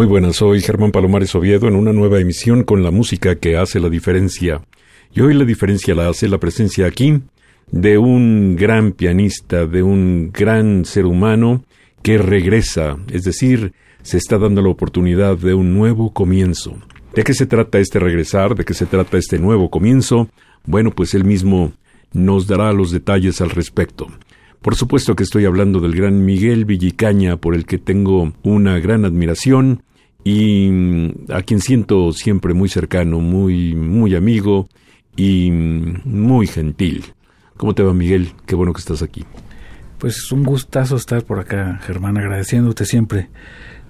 Muy buenas, soy Germán Palomares Oviedo en una nueva emisión con la música que hace la diferencia. Y hoy la diferencia la hace la presencia aquí de un gran pianista, de un gran ser humano que regresa, es decir, se está dando la oportunidad de un nuevo comienzo. ¿De qué se trata este regresar? ¿De qué se trata este nuevo comienzo? Bueno, pues él mismo nos dará los detalles al respecto. Por supuesto que estoy hablando del gran Miguel Villicaña, por el que tengo una gran admiración, y mm, a quien siento siempre muy cercano, muy, muy amigo y mm, muy gentil. ¿Cómo te va, Miguel? Qué bueno que estás aquí. Pues un gustazo estar por acá, Germán, agradeciéndote siempre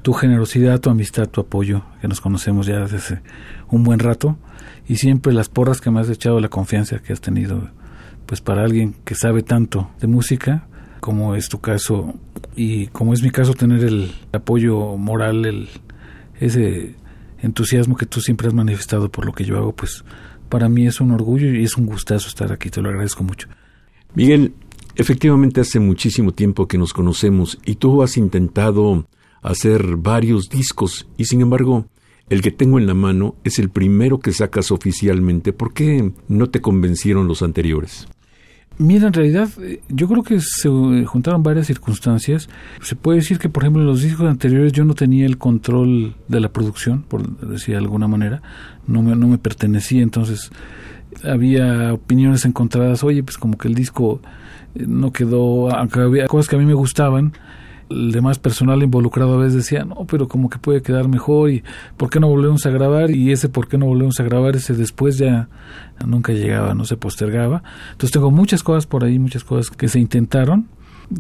tu generosidad, tu amistad, tu apoyo, que nos conocemos ya desde hace un buen rato, y siempre las porras que me has echado, la confianza que has tenido, pues para alguien que sabe tanto de música, como es tu caso, y como es mi caso, tener el apoyo moral, el, ese entusiasmo que tú siempre has manifestado por lo que yo hago, pues para mí es un orgullo y es un gustazo estar aquí, te lo agradezco mucho. Miguel, efectivamente hace muchísimo tiempo que nos conocemos y tú has intentado hacer varios discos y sin embargo el que tengo en la mano es el primero que sacas oficialmente. ¿Por qué no te convencieron los anteriores? Mira, en realidad eh, yo creo que se eh, juntaron varias circunstancias. Se puede decir que, por ejemplo, en los discos anteriores yo no tenía el control de la producción, por decir de alguna manera, no me, no me pertenecía, entonces había opiniones encontradas, oye, pues como que el disco eh, no quedó, aunque había cosas que a mí me gustaban, el demás personal involucrado a veces decía, no, pero como que puede quedar mejor y ¿por qué no volvemos a grabar? Y ese ¿por qué no volvemos a grabar? Ese después ya nunca llegaba, no se postergaba. Entonces tengo muchas cosas por ahí, muchas cosas que se intentaron,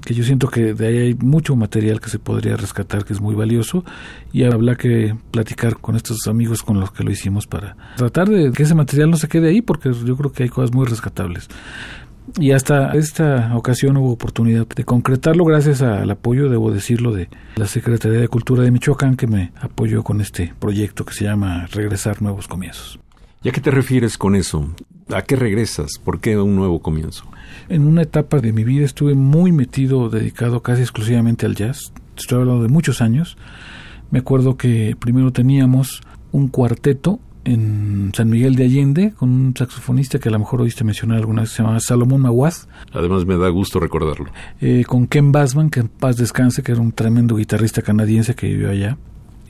que yo siento que de ahí hay mucho material que se podría rescatar, que es muy valioso, y habrá que platicar con estos amigos con los que lo hicimos para tratar de que ese material no se quede ahí, porque yo creo que hay cosas muy rescatables y hasta esta ocasión hubo oportunidad de concretarlo gracias al apoyo, debo decirlo, de la Secretaría de Cultura de Michoacán que me apoyó con este proyecto que se llama Regresar Nuevos Comienzos. ¿Y a qué te refieres con eso? ¿A qué regresas? ¿Por qué un nuevo comienzo? En una etapa de mi vida estuve muy metido, dedicado casi exclusivamente al jazz. Estoy hablando de muchos años. Me acuerdo que primero teníamos un cuarteto en San Miguel de Allende con un saxofonista que a lo mejor oíste mencionar alguna vez, se llama Salomón Maguaz. Además me da gusto recordarlo. Eh, con Ken Bassman, que en paz descanse, que era un tremendo guitarrista canadiense que vivió allá.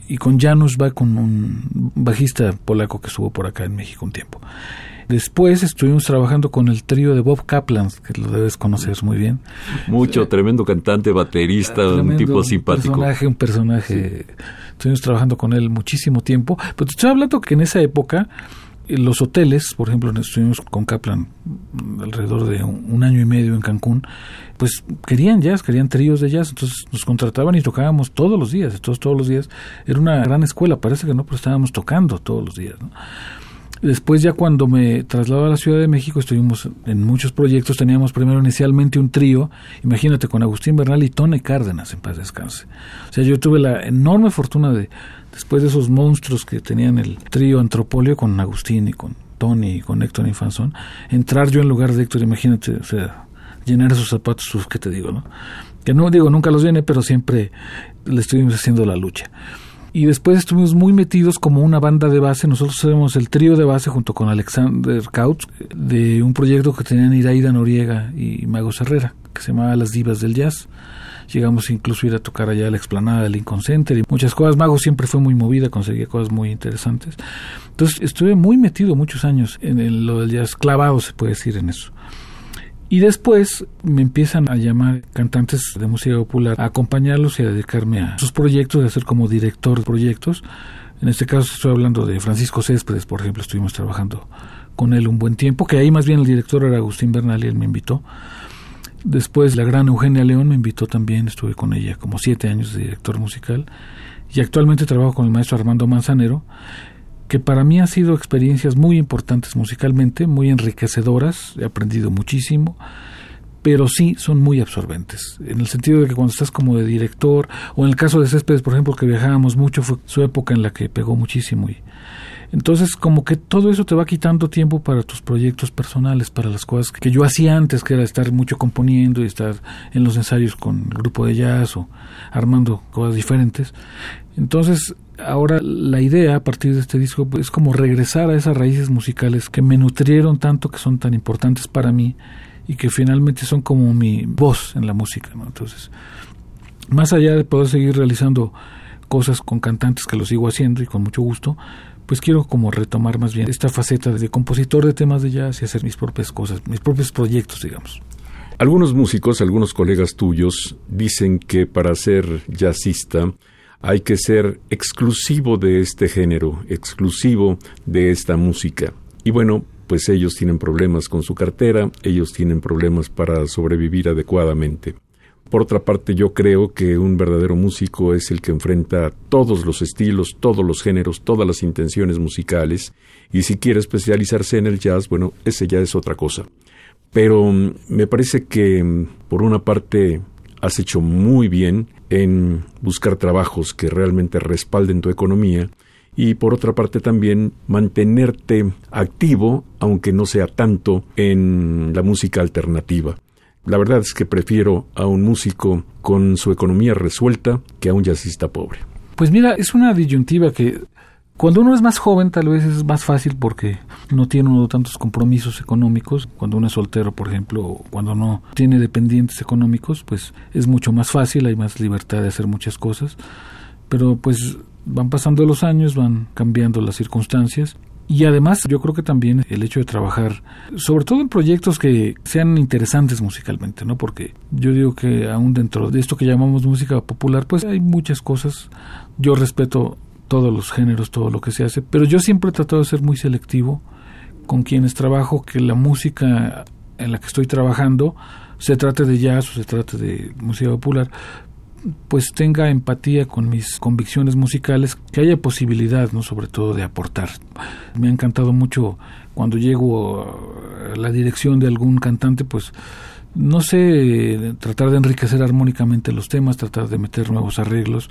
Y con Janusz va con un bajista polaco que estuvo por acá en México un tiempo. Después estuvimos trabajando con el trío de Bob Kaplan, que lo debes conocer muy bien. Mucho, tremendo cantante, baterista, un tipo simpático. Un personaje, un personaje. Estuvimos trabajando con él muchísimo tiempo. Pero te estoy hablando que en esa época los hoteles, por ejemplo, estuvimos con Kaplan alrededor de un, año y medio en Cancún, pues querían jazz, querían tríos de jazz, entonces nos contrataban y tocábamos todos los días, todos, todos los días. Era una gran escuela, parece que no, pero estábamos tocando todos los días. ¿no? Después ya cuando me trasladó a la Ciudad de México estuvimos en muchos proyectos. Teníamos primero inicialmente un trío, imagínate, con Agustín Bernal y Tony Cárdenas, en paz descanse. O sea, yo tuve la enorme fortuna de, después de esos monstruos que tenían el trío Antropolio con Agustín y con Tony y con Héctor Infanzón, entrar yo en lugar de Héctor, imagínate, o sea, llenar esos zapatos, pues, ¿qué te digo, no? Que no digo, nunca los viene, pero siempre le estuvimos haciendo la lucha. Y después estuvimos muy metidos como una banda de base. Nosotros éramos el trío de base junto con Alexander Couch de un proyecto que tenían Iraida Noriega y Mago Herrera, que se llamaba Las Divas del Jazz. Llegamos incluso a ir a tocar allá a la explanada del Lincoln Center y muchas cosas. Mago siempre fue muy movida, conseguía cosas muy interesantes. Entonces estuve muy metido muchos años en lo del jazz, clavado se puede decir en eso. Y después me empiezan a llamar cantantes de música popular a acompañarlos y a dedicarme a sus proyectos, a ser como director de proyectos. En este caso estoy hablando de Francisco Céspedes, por ejemplo, estuvimos trabajando con él un buen tiempo, que ahí más bien el director era Agustín Bernal y él me invitó. Después la gran Eugenia León me invitó también, estuve con ella como siete años de director musical y actualmente trabajo con el maestro Armando Manzanero que para mí han sido experiencias muy importantes musicalmente, muy enriquecedoras, he aprendido muchísimo, pero sí son muy absorbentes, en el sentido de que cuando estás como de director, o en el caso de Céspedes, por ejemplo, que viajábamos mucho, fue su época en la que pegó muchísimo y entonces, como que todo eso te va quitando tiempo para tus proyectos personales, para las cosas que yo hacía antes, que era estar mucho componiendo y estar en los ensayos con el grupo de jazz o armando cosas diferentes. Entonces, ahora la idea a partir de este disco es como regresar a esas raíces musicales que me nutrieron tanto, que son tan importantes para mí y que finalmente son como mi voz en la música. Entonces, más allá de poder seguir realizando cosas con cantantes que lo sigo haciendo y con mucho gusto, pues quiero como retomar más bien esta faceta de compositor de temas de jazz y hacer mis propias cosas, mis propios proyectos, digamos. Algunos músicos, algunos colegas tuyos, dicen que para ser jazzista hay que ser exclusivo de este género, exclusivo de esta música. Y bueno, pues ellos tienen problemas con su cartera, ellos tienen problemas para sobrevivir adecuadamente. Por otra parte, yo creo que un verdadero músico es el que enfrenta todos los estilos, todos los géneros, todas las intenciones musicales, y si quiere especializarse en el jazz, bueno, ese ya es otra cosa. Pero mm, me parece que, mm, por una parte, has hecho muy bien en buscar trabajos que realmente respalden tu economía, y por otra parte también mantenerte activo, aunque no sea tanto, en la música alternativa. La verdad es que prefiero a un músico con su economía resuelta que a un jazzista pobre. Pues mira, es una disyuntiva que cuando uno es más joven tal vez es más fácil porque no tiene uno tantos compromisos económicos. Cuando uno es soltero, por ejemplo, cuando no tiene dependientes económicos, pues es mucho más fácil, hay más libertad de hacer muchas cosas. Pero pues van pasando los años, van cambiando las circunstancias y además yo creo que también el hecho de trabajar, sobre todo en proyectos que sean interesantes musicalmente, ¿no? Porque yo digo que aún dentro de esto que llamamos música popular, pues hay muchas cosas. Yo respeto todos los géneros, todo lo que se hace, pero yo siempre he tratado de ser muy selectivo con quienes trabajo, que la música en la que estoy trabajando se trate de jazz o se trate de música popular, pues tenga empatía con mis convicciones musicales, que haya posibilidad, ¿no? sobre todo de aportar. Me ha encantado mucho cuando llego a la dirección de algún cantante, pues no sé, tratar de enriquecer armónicamente los temas, tratar de meter nuevos arreglos,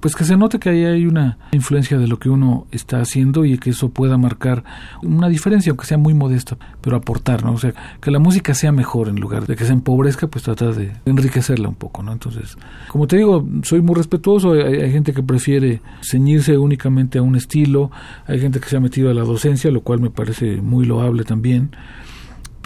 pues que se note que ahí hay una influencia de lo que uno está haciendo y que eso pueda marcar una diferencia, aunque sea muy modesta, pero aportar, ¿no? O sea, que la música sea mejor en lugar de que se empobrezca, pues tratar de enriquecerla un poco, ¿no? Entonces, como te digo, soy muy respetuoso, hay, hay gente que prefiere ceñirse únicamente a un estilo, hay gente que se ha metido a la docencia, lo cual me parece muy loable también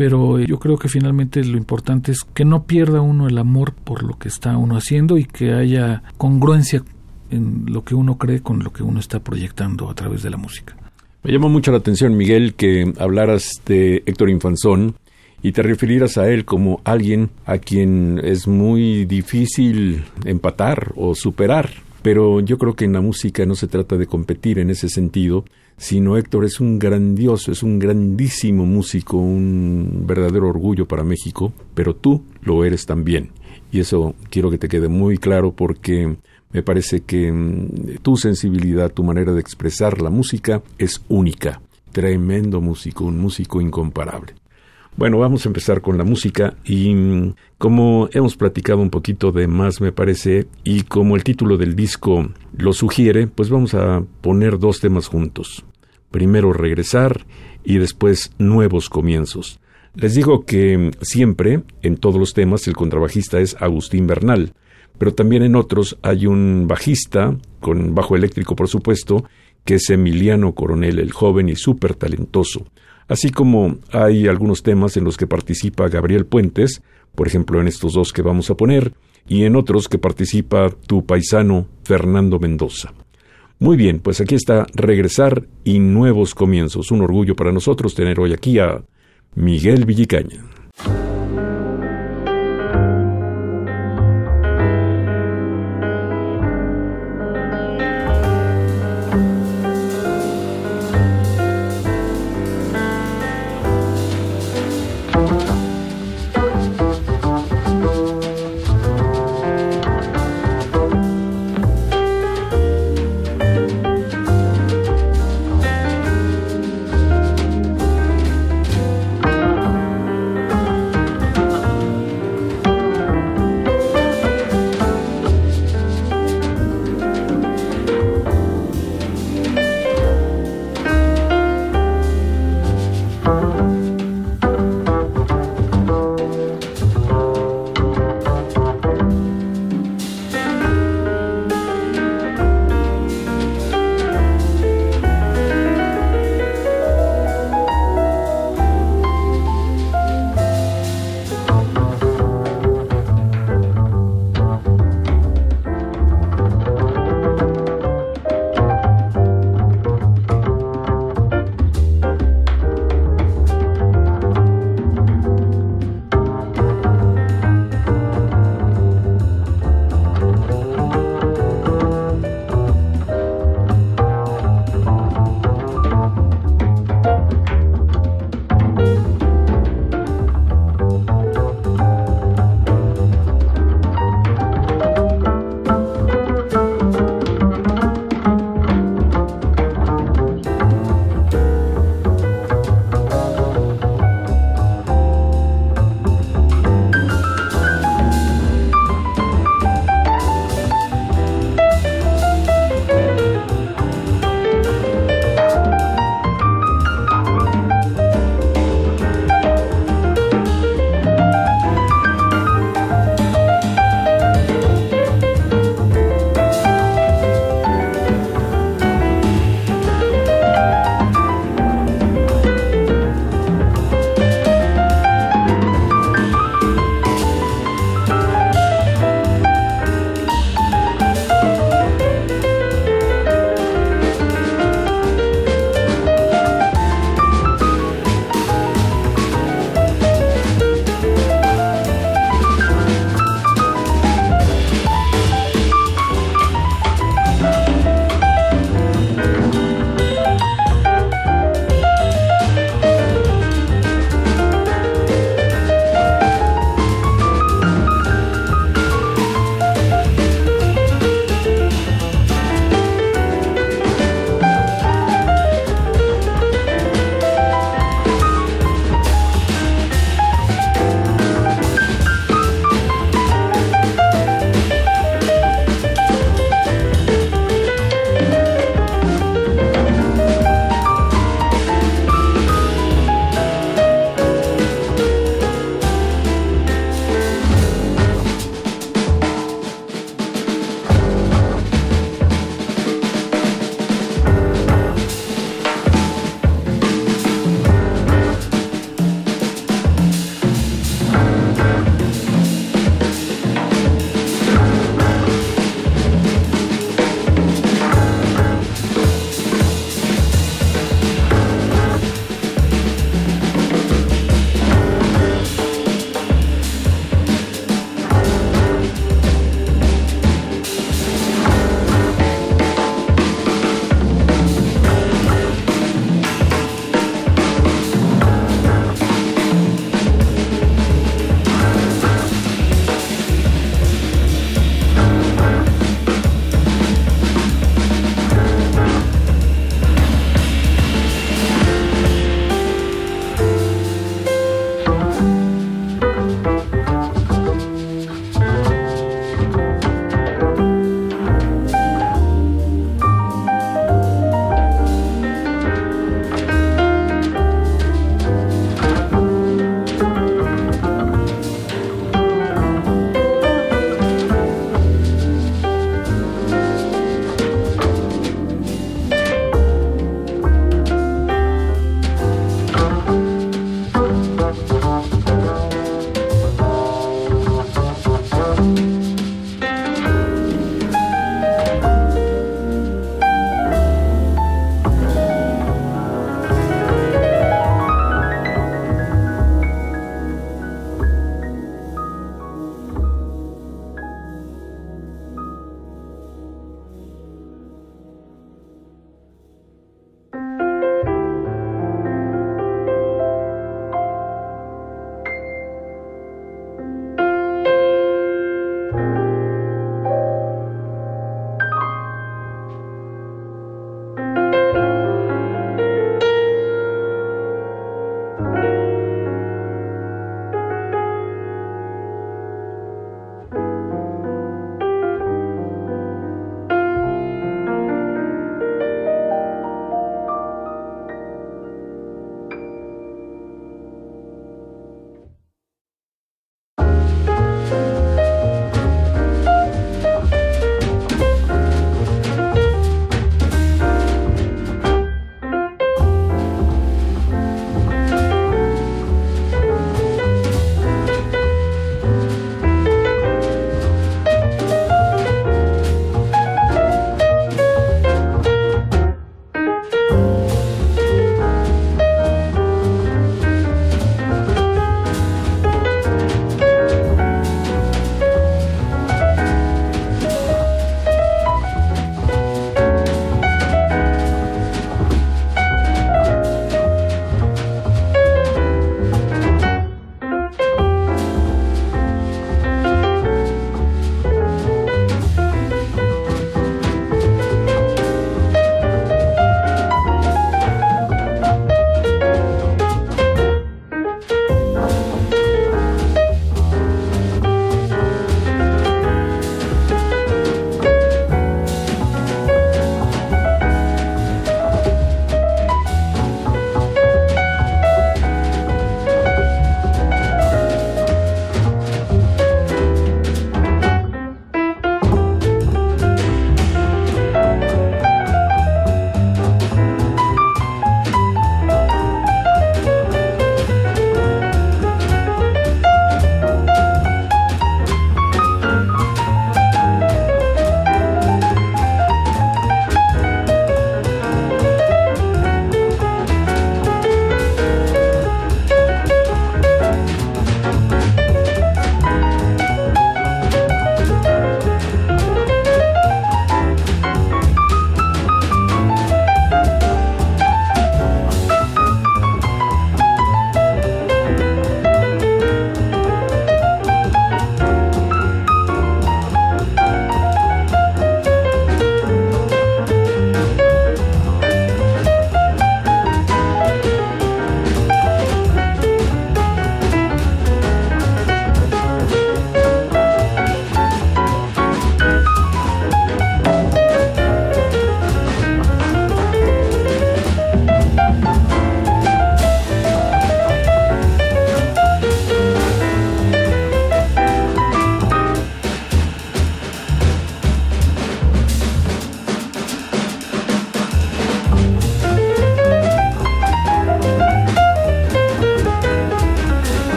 pero yo creo que finalmente lo importante es que no pierda uno el amor por lo que está uno haciendo y que haya congruencia en lo que uno cree con lo que uno está proyectando a través de la música. Me llamó mucho la atención, Miguel, que hablaras de Héctor Infanzón y te refirieras a él como alguien a quien es muy difícil empatar o superar. Pero yo creo que en la música no se trata de competir en ese sentido, sino Héctor es un grandioso, es un grandísimo músico, un verdadero orgullo para México, pero tú lo eres también. Y eso quiero que te quede muy claro porque me parece que mm, tu sensibilidad, tu manera de expresar la música es única. Tremendo músico, un músico incomparable. Bueno, vamos a empezar con la música y mm, como hemos platicado un poquito de más me parece y como el título del disco lo sugiere, pues vamos a poner dos temas juntos. Primero regresar y después nuevos comienzos. Les digo que siempre, en todos los temas, el contrabajista es Agustín Bernal, pero también en otros hay un bajista, con bajo eléctrico por supuesto, que es Emiliano Coronel, el joven y súper talentoso. Así como hay algunos temas en los que participa Gabriel Puentes, por ejemplo en estos dos que vamos a poner, y en otros que participa tu paisano Fernando Mendoza. Muy bien, pues aquí está Regresar y Nuevos Comienzos. Un orgullo para nosotros tener hoy aquí a Miguel Villicaña.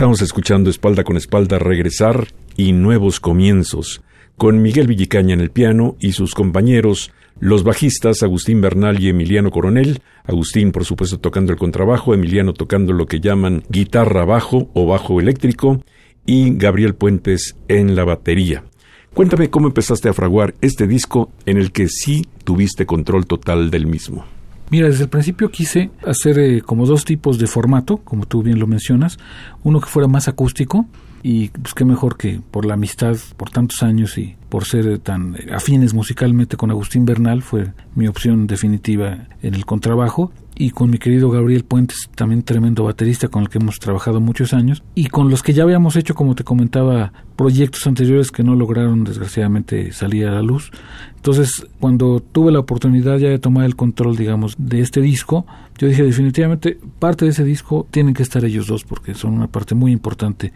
Estamos escuchando Espalda con Espalda Regresar y Nuevos Comienzos, con Miguel Villicaña en el piano y sus compañeros, los bajistas Agustín Bernal y Emiliano Coronel, Agustín por supuesto tocando el contrabajo, Emiliano tocando lo que llaman guitarra bajo o bajo eléctrico, y Gabriel Puentes en la batería. Cuéntame cómo empezaste a fraguar este disco en el que sí tuviste control total del mismo. Mira, desde el principio quise hacer eh, como dos tipos de formato, como tú bien lo mencionas. Uno que fuera más acústico y pues qué mejor que por la amistad por tantos años y por ser tan afines musicalmente con Agustín Bernal fue mi opción definitiva en el contrabajo y con mi querido Gabriel Puentes, también tremendo baterista con el que hemos trabajado muchos años y con los que ya habíamos hecho, como te comentaba, proyectos anteriores que no lograron desgraciadamente salir a la luz. Entonces, cuando tuve la oportunidad ya de tomar el control, digamos, de este disco, yo dije definitivamente parte de ese disco tienen que estar ellos dos porque son una parte muy importante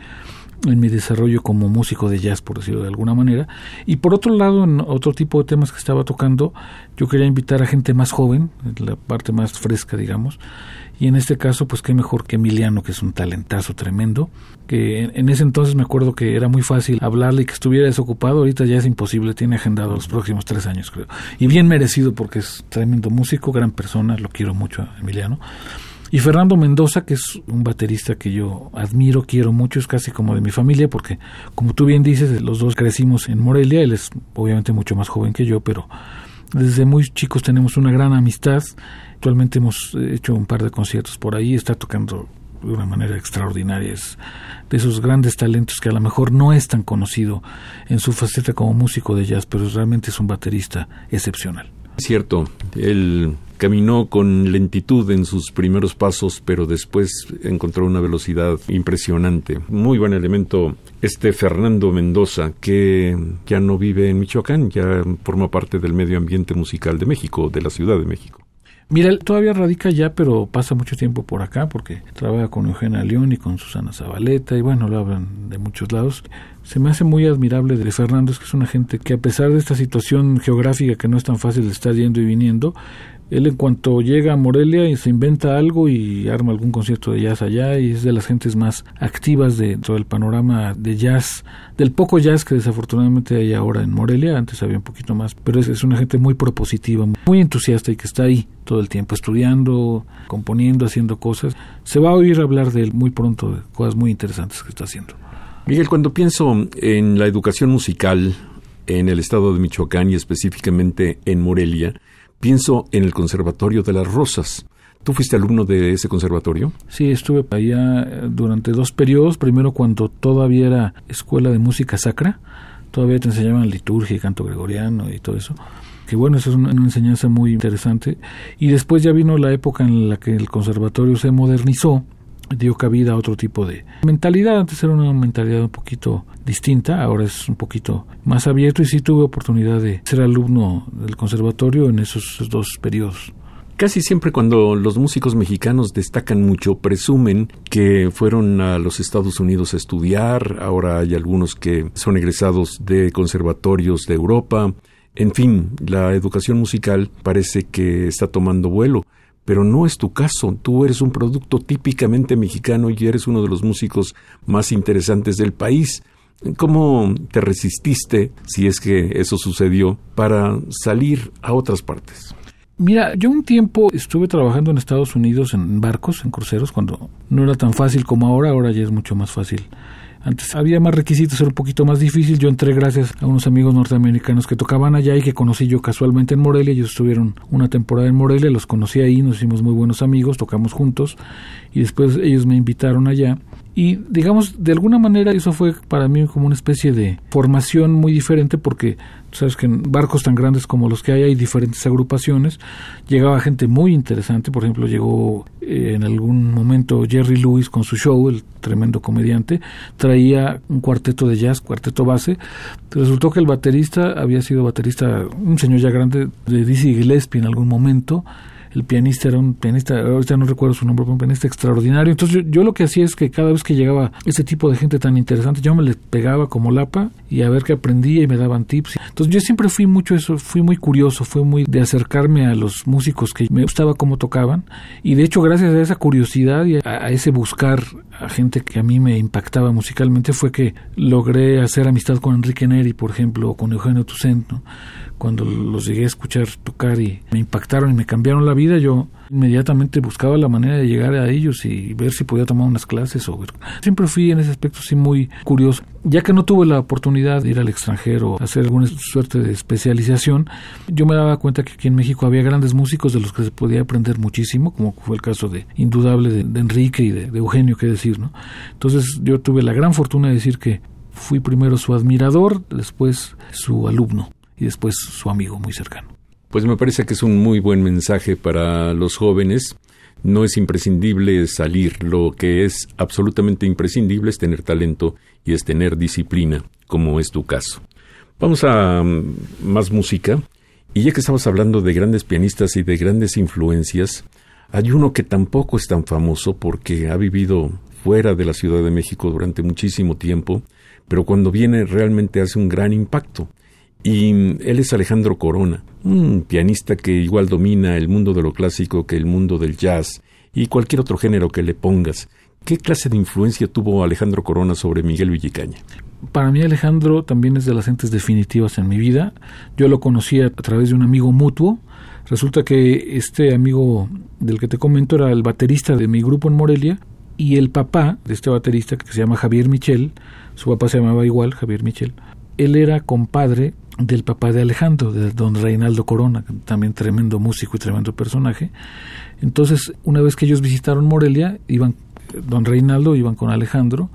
en mi desarrollo como músico de jazz, por decirlo de alguna manera. Y por otro lado, en otro tipo de temas que estaba tocando, yo quería invitar a gente más joven, la parte más fresca, digamos. Y en este caso, pues qué mejor que Emiliano, que es un talentazo tremendo, que en, ese entonces me acuerdo que era muy fácil hablarle y que estuviera desocupado, ahorita ya es imposible, tiene agendado los próximos tres años, creo. Y bien merecido porque es tremendo músico, gran persona, lo quiero mucho Emiliano. Y Fernando Mendoza, que es un baterista que yo admiro, quiero mucho, es casi como de mi familia, porque como tú bien dices, los dos crecimos en Morelia, él es obviamente mucho más joven que yo, pero desde muy chicos tenemos una gran amistad. Actualmente hemos hecho un par de conciertos por ahí, está tocando de una manera extraordinaria. Es de esos grandes talentos que a lo mejor no es tan conocido en su faceta como músico de jazz, pero realmente es un baterista excepcional. Cierto, él caminó con lentitud en sus primeros pasos, pero después encontró una velocidad impresionante. Muy buen elemento este Fernando Mendoza, que ya no vive en Michoacán, ya forma parte del medio ambiente musical de México, de la Ciudad de México. Mira, todavía radica ya, pero pasa mucho tiempo por acá porque trabaja con Eugenia León y con Susana Zabaleta y bueno, lo hablan de muchos lados. Se me hace muy admirable de Fernando, es que es una gente que a pesar de esta situación geográfica que no es tan fácil de estar yendo y viniendo, él en cuanto llega a Morelia y se inventa algo y arma algún concierto de jazz allá y es de las gentes más activas de todo el panorama de jazz, del poco jazz que desafortunadamente hay ahora en Morelia, antes había un poquito más, pero es, es una gente muy propositiva, muy entusiasta y que está ahí todo el tiempo estudiando, componiendo, haciendo cosas. Se va a oír hablar de él muy pronto, de cosas muy interesantes que está haciendo. Miguel, cuando pienso en la educación musical en el estado de Michoacán y específicamente en Morelia, Pienso en el Conservatorio de las Rosas. ¿Tú fuiste alumno de ese conservatorio? Sí, estuve allá eh, durante dos periodos. Primero cuando todavía era escuela de música sacra, todavía te enseñaban liturgia y canto gregoriano y todo eso. Que bueno, eso es una, enseñanza muy interesante. Y después ya vino la época en la que el conservatorio se modernizó dio cabida a otro tipo de mentalidad. Antes era una mentalidad un poquito distinta, ahora es un poquito más abierto y sí tuve oportunidad de ser alumno del conservatorio en esos dos periodos. Casi siempre cuando los músicos mexicanos destacan mucho, presumen que fueron a los Estados Unidos a estudiar, ahora hay algunos que son egresados de conservatorios de Europa, en fin, la educación musical parece que está tomando vuelo pero no es tu caso. Tú eres un producto típicamente mexicano y eres uno de los músicos más interesantes del país. ¿Cómo te resististe, si es que eso sucedió, para salir a otras partes? Mira, yo un tiempo estuve trabajando en Estados Unidos en barcos, en cruceros, cuando no era tan fácil como ahora, ahora ya es mucho más fácil antes había más requisitos, era un poquito más difícil. Yo entré gracias a unos amigos norteamericanos que tocaban allá y que conocí yo casualmente en Morelia. Ellos estuvieron una temporada en Morelia, los conocí ahí, nos hicimos muy buenos amigos, tocamos juntos y después ellos me invitaron allá y digamos, de alguna manera eso fue para mí como una especie de formación muy diferente porque sabes que en barcos tan grandes como los que hay hay diferentes agrupaciones. Llegaba gente muy interesante, por ejemplo, llegó eh, en algún momento Jerry Lewis con su show, el tremendo comediante, traía un cuarteto de jazz, cuarteto base. Resultó que el baterista había sido baterista, un señor ya grande de Dizzy Gillespie en algún momento el pianista era un pianista, ahorita no recuerdo su nombre, pero un pianista extraordinario. Entonces yo, lo que hacía es que cada vez que llegaba ese tipo de gente tan interesante, yo me les pegaba como lapa y a ver qué aprendía y me daban tips. Entonces yo siempre fui mucho eso, fui muy curioso, fui muy de acercarme a los músicos que me gustaba cómo tocaban y de hecho gracias a esa curiosidad y a, ese buscar a gente que a mí me impactaba musicalmente fue que logré hacer amistad con Enrique Neri, por ejemplo, o con Eugenio Toussaint, ¿no? Cuando los llegué a escuchar tocar y me impactaron y me cambiaron la vida, yo inmediatamente buscaba la manera de llegar a ellos y ver si podía tomar unas clases o siempre fui en ese aspecto sí muy curioso. Ya que no tuve la oportunidad de ir al extranjero hacer alguna suerte de especialización yo me daba cuenta que aquí en México había grandes músicos de los que se podía aprender muchísimo como fue el caso de indudable de, Enrique y de, de Eugenio qué decir no entonces yo tuve la gran fortuna de decir que fui primero su admirador después su alumno y después su amigo muy cercano. Pues me parece que es un muy buen mensaje para los jóvenes. No es imprescindible salir, lo que es absolutamente imprescindible es tener talento y es tener disciplina, como es tu caso. Vamos a mm, más música. Y ya que estamos hablando de grandes pianistas y de grandes influencias, hay uno que tampoco es tan famoso porque ha vivido fuera de la Ciudad de México durante muchísimo tiempo, pero cuando viene realmente hace un gran impacto. Y él es Alejandro Corona, un pianista que igual domina el mundo de lo clásico que el mundo del jazz y cualquier otro género que le pongas. ¿Qué clase de influencia tuvo Alejandro Corona sobre Miguel Villicaña? Para mí Alejandro también es de las entes definitivas en mi vida. Yo lo conocí a través de un amigo mutuo. Resulta que este amigo del que te comento era el baterista de mi grupo en Morelia y el papá de este baterista que se llama Javier Michel, su papá se llamaba igual, Javier Michel, él era compadre del papá de Alejandro, de don Reinaldo Corona, también tremendo músico y tremendo personaje. Entonces, una vez que ellos visitaron Morelia, iban don Reinaldo, iban con Alejandro,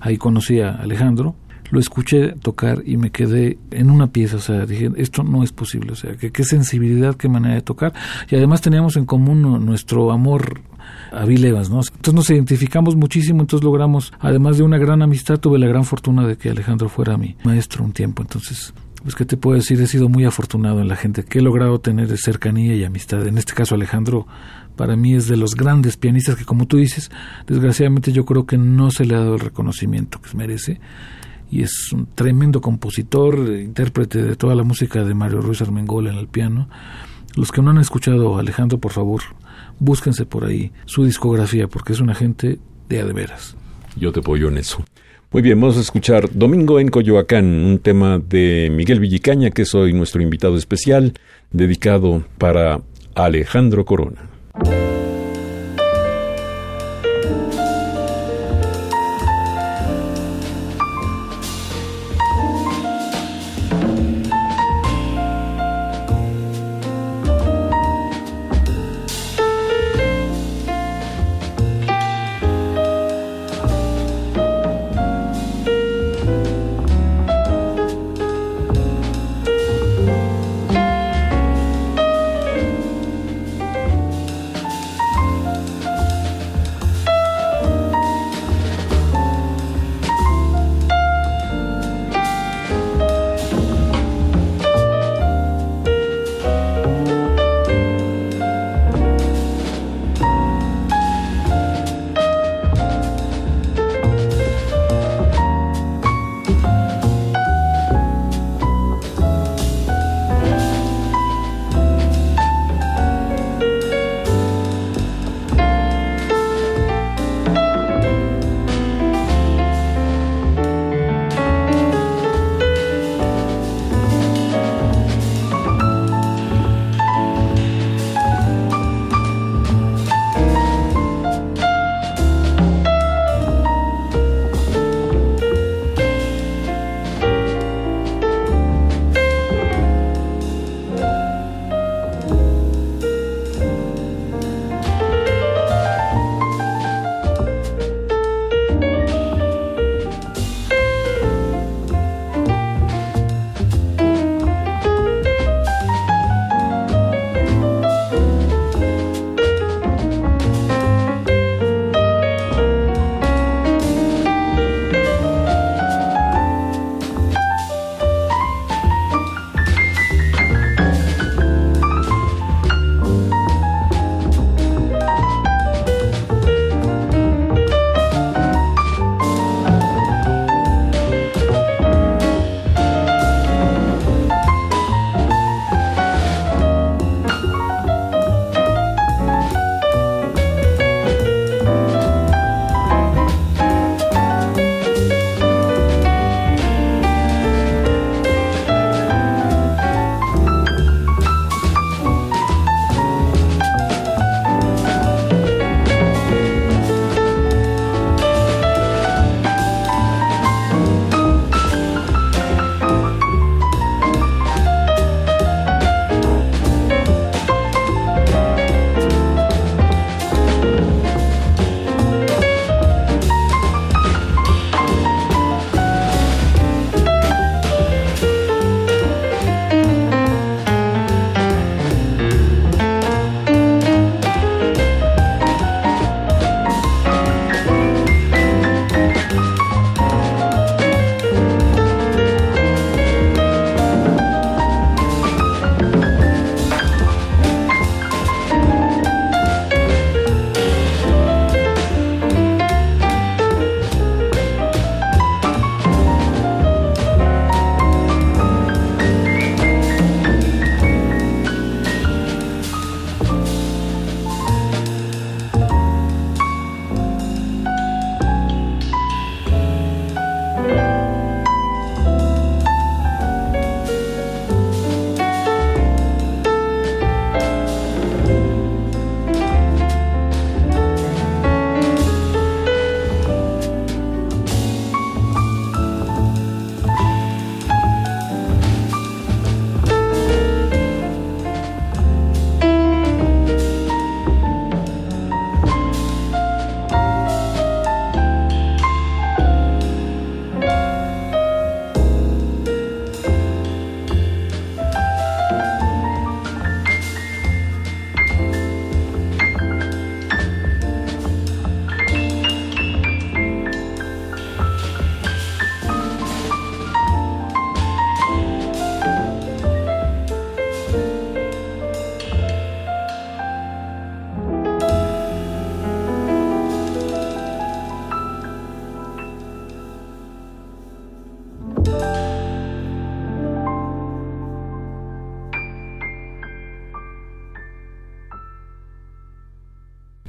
ahí conocí a Alejandro, lo escuché tocar y me quedé en una pieza, o sea, dije, esto no es posible, o sea, que qué sensibilidad, qué manera de tocar, y además teníamos en común nuestro amor a Bill ¿no? Entonces nos identificamos muchísimo, entonces logramos, además de una gran amistad, tuve la gran fortuna de que Alejandro fuera mi maestro un tiempo, entonces pues qué te puedo decir, he sido muy afortunado en la gente que he logrado tener cercanía y amistad. En este caso Alejandro para mí es de los grandes pianistas que como tú dices, desgraciadamente yo creo que no se le ha dado el reconocimiento que merece y es un tremendo compositor, intérprete de toda la música de Mario Ruiz Armengol en el piano. Los que no han escuchado a Alejandro, por favor, búsquense por ahí su discografía porque es una gente de a de veras. Yo te apoyo en eso. Muy bien, vamos a escuchar Domingo en Coyoacán, un tema de Miguel Villicaña, que es hoy nuestro invitado especial, dedicado para Alejandro Corona.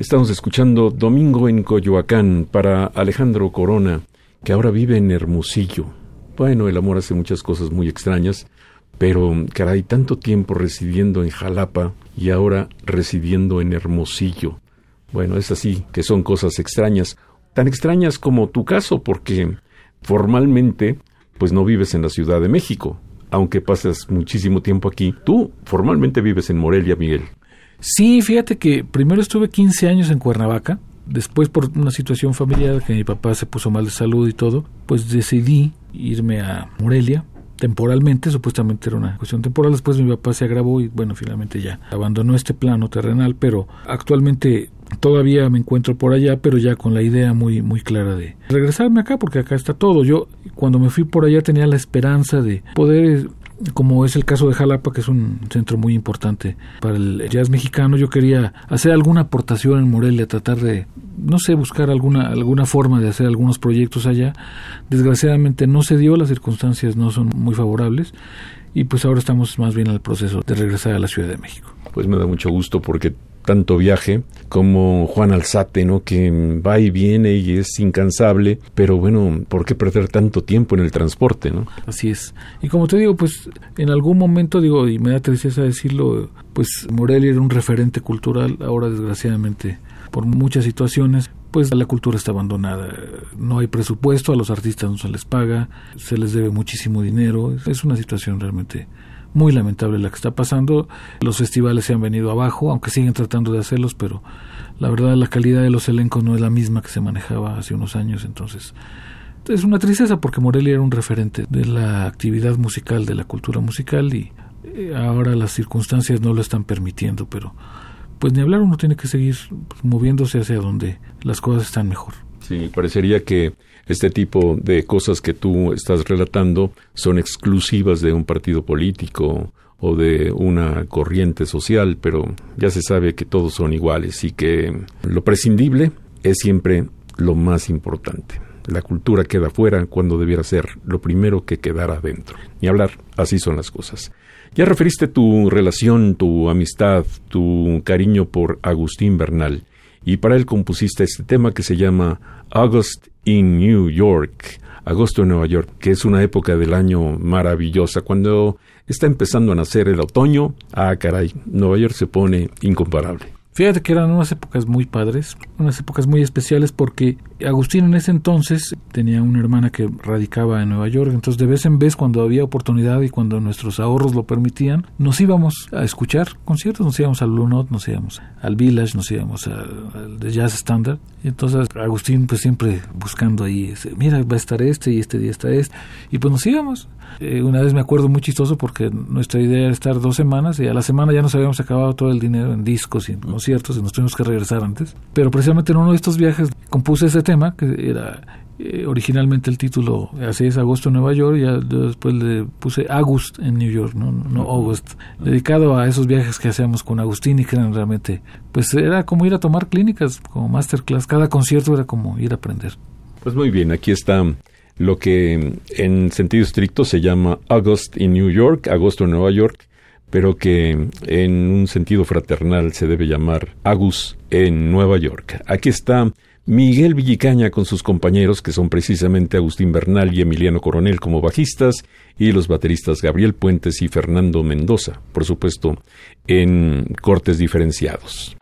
Estamos escuchando Domingo en Coyoacán para Alejandro Corona, que ahora vive en Hermosillo. Bueno, el amor hace muchas cosas muy extrañas, pero caray, tanto tiempo residiendo en Jalapa y ahora residiendo en Hermosillo. Bueno, es así, que son cosas extrañas, tan extrañas como tu caso, porque formalmente, pues no vives en la Ciudad de México, aunque pasas muchísimo tiempo aquí. Tú formalmente vives en Morelia, Miguel. Sí, fíjate que primero estuve 15 años en Cuernavaca, después por una situación familiar que mi papá se puso mal de salud y todo, pues decidí irme a Morelia temporalmente, supuestamente era una cuestión temporal, después mi papá se agravó y bueno, finalmente ya abandonó este plano terrenal, pero actualmente todavía me encuentro por allá, pero ya con la idea muy muy clara de regresarme acá porque acá está todo. Yo cuando me fui por allá tenía la esperanza de poder como es el caso de Jalapa, que es un centro muy importante para el jazz mexicano, yo quería hacer alguna aportación en Morelia, tratar de, no sé, buscar alguna, alguna forma de hacer algunos proyectos allá. Desgraciadamente no se dio, las circunstancias no son muy favorables y pues ahora estamos más bien en el proceso de regresar a la Ciudad de México. Pues me da mucho gusto porque tanto viaje, como Juan Alzate, ¿no? Que va y viene y es incansable, pero bueno, ¿por qué perder tanto tiempo en el transporte, no? Así es. Y como te digo, pues en algún momento, digo, y me da tristeza decirlo, pues Morelia era un referente cultural, ahora desgraciadamente por muchas situaciones, pues la cultura está abandonada. No hay presupuesto, a los artistas no se les paga, se les debe muchísimo dinero. Es una situación realmente muy lamentable la que está pasando. Los festivales se han venido abajo, aunque siguen tratando de hacerlos, pero la verdad la calidad de los elencos no es la misma que se manejaba hace unos años, entonces es una tristeza porque Morelia era un referente de la actividad musical, de la cultura musical y eh, ahora las circunstancias no lo están permitiendo, pero pues ni hablar uno tiene que seguir moviéndose hacia donde las cosas están mejor. Sí, parecería que este tipo de cosas que tú estás relatando son exclusivas de un partido político o de una corriente social, pero ya se sabe que todos son iguales y que lo prescindible es siempre lo más importante. La cultura queda fuera cuando debiera ser lo primero que quedara adentro. Ni hablar, así son las cosas. Ya referiste tu relación, tu amistad, tu cariño por Agustín Bernal, y para él compusiste este tema que se llama August in New York, agosto en Nueva York, que es una época del año maravillosa, cuando está empezando a nacer el otoño, ah caray, Nueva York se pone incomparable. Fíjate que eran unas épocas muy padres, unas épocas muy especiales porque Agustín en ese entonces tenía una hermana que radicaba en Nueva York, entonces de vez en vez cuando había oportunidad y cuando nuestros ahorros lo permitían, nos íbamos a escuchar conciertos, nos íbamos al Blue Note, nos íbamos al Village, nos íbamos al Jazz Standard, y entonces Agustín pues siempre buscando ahí, mira, va a estar este y este día está este, y pues nos íbamos. Eh, una vez me acuerdo muy chistoso porque nuestra idea era estar dos semanas y a la semana ya nos habíamos acabado todo el dinero en discos y en conciertos y nos tuvimos que regresar antes. Pero precisamente en uno de estos viajes compuse ese tema que era eh, originalmente el título así es agosto en Nueva York y ya después le puse August en New York no no August dedicado a esos viajes que hacíamos con Agustín y que eran realmente pues era como ir a tomar clínicas como masterclass cada concierto era como ir a aprender. Pues muy bien aquí está lo que en sentido estricto se llama August in New York, agosto en Nueva York, pero que en un sentido fraternal se debe llamar Agus en Nueva York. Aquí está Miguel Villicaña con sus compañeros, que son precisamente Agustín Bernal y Emiliano Coronel como bajistas, y los bateristas Gabriel Puentes y Fernando Mendoza, por supuesto, en cortes diferenciados.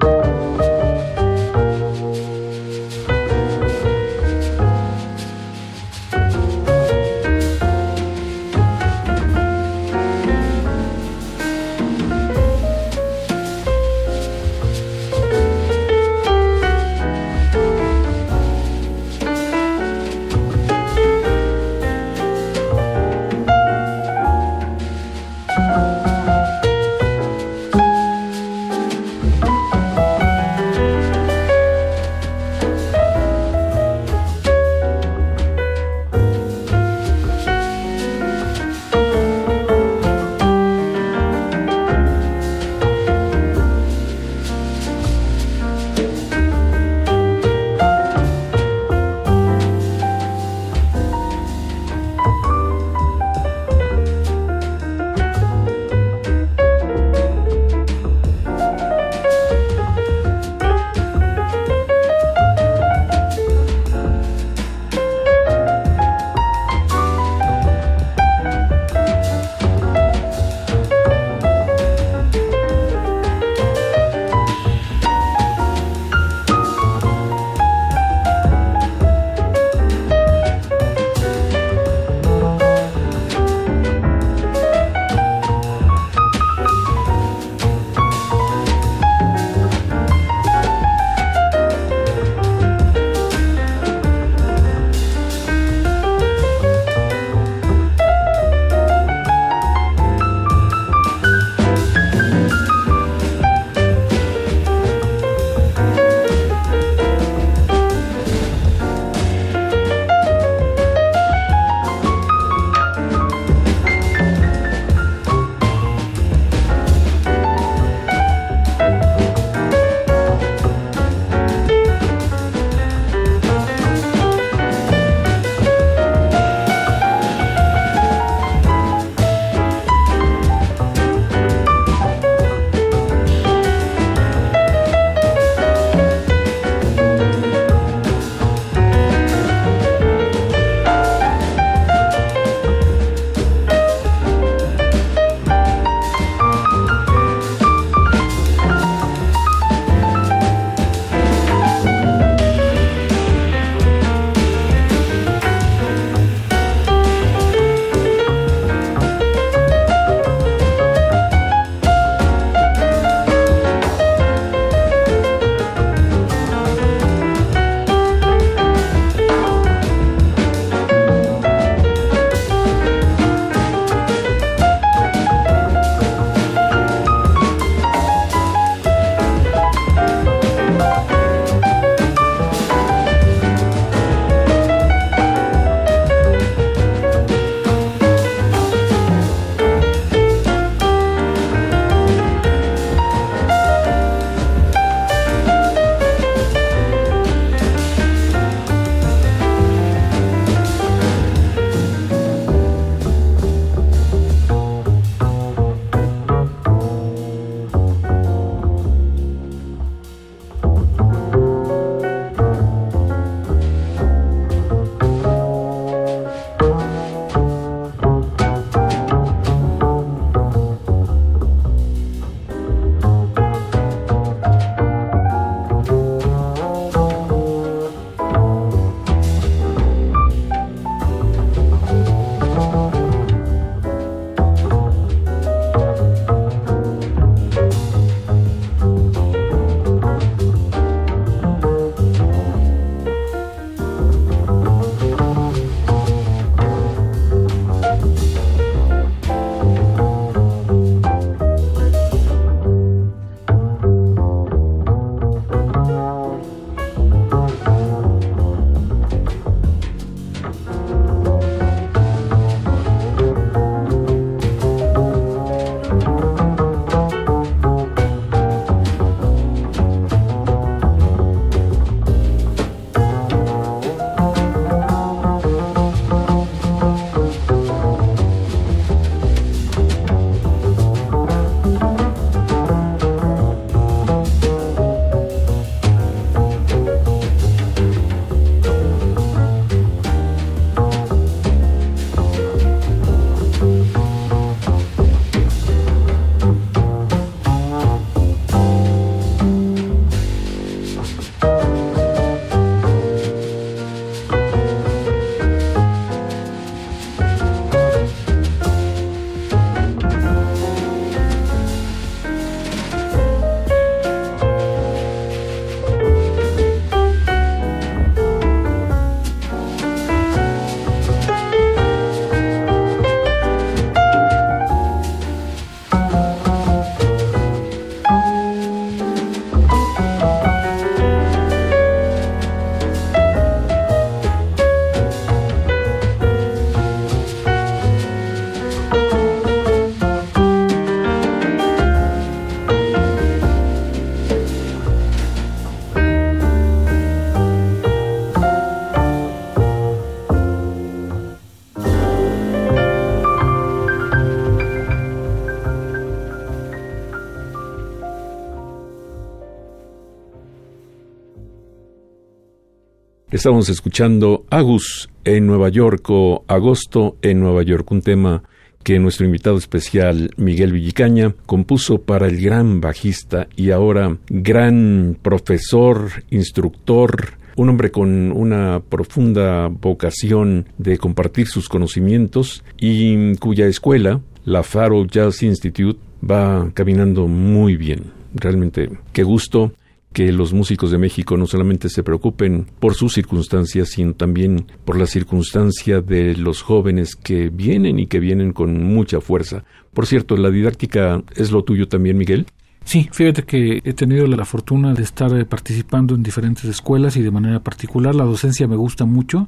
Estamos escuchando Agus en Nueva York o Agosto en Nueva York, un tema que nuestro invitado especial Miguel Villicaña compuso para el gran bajista y ahora gran profesor, instructor, un hombre con una profunda vocación de compartir sus conocimientos y cuya escuela, la Faro Jazz Institute, va caminando muy bien. Realmente, qué gusto que los músicos de México no solamente se preocupen por sus circunstancias, sino también por la circunstancia de los jóvenes que vienen y que vienen con mucha fuerza. Por cierto, la didáctica es lo tuyo también, Miguel. Sí, fíjate que he tenido la fortuna de estar eh, participando en diferentes escuelas y de manera particular la docencia me gusta mucho.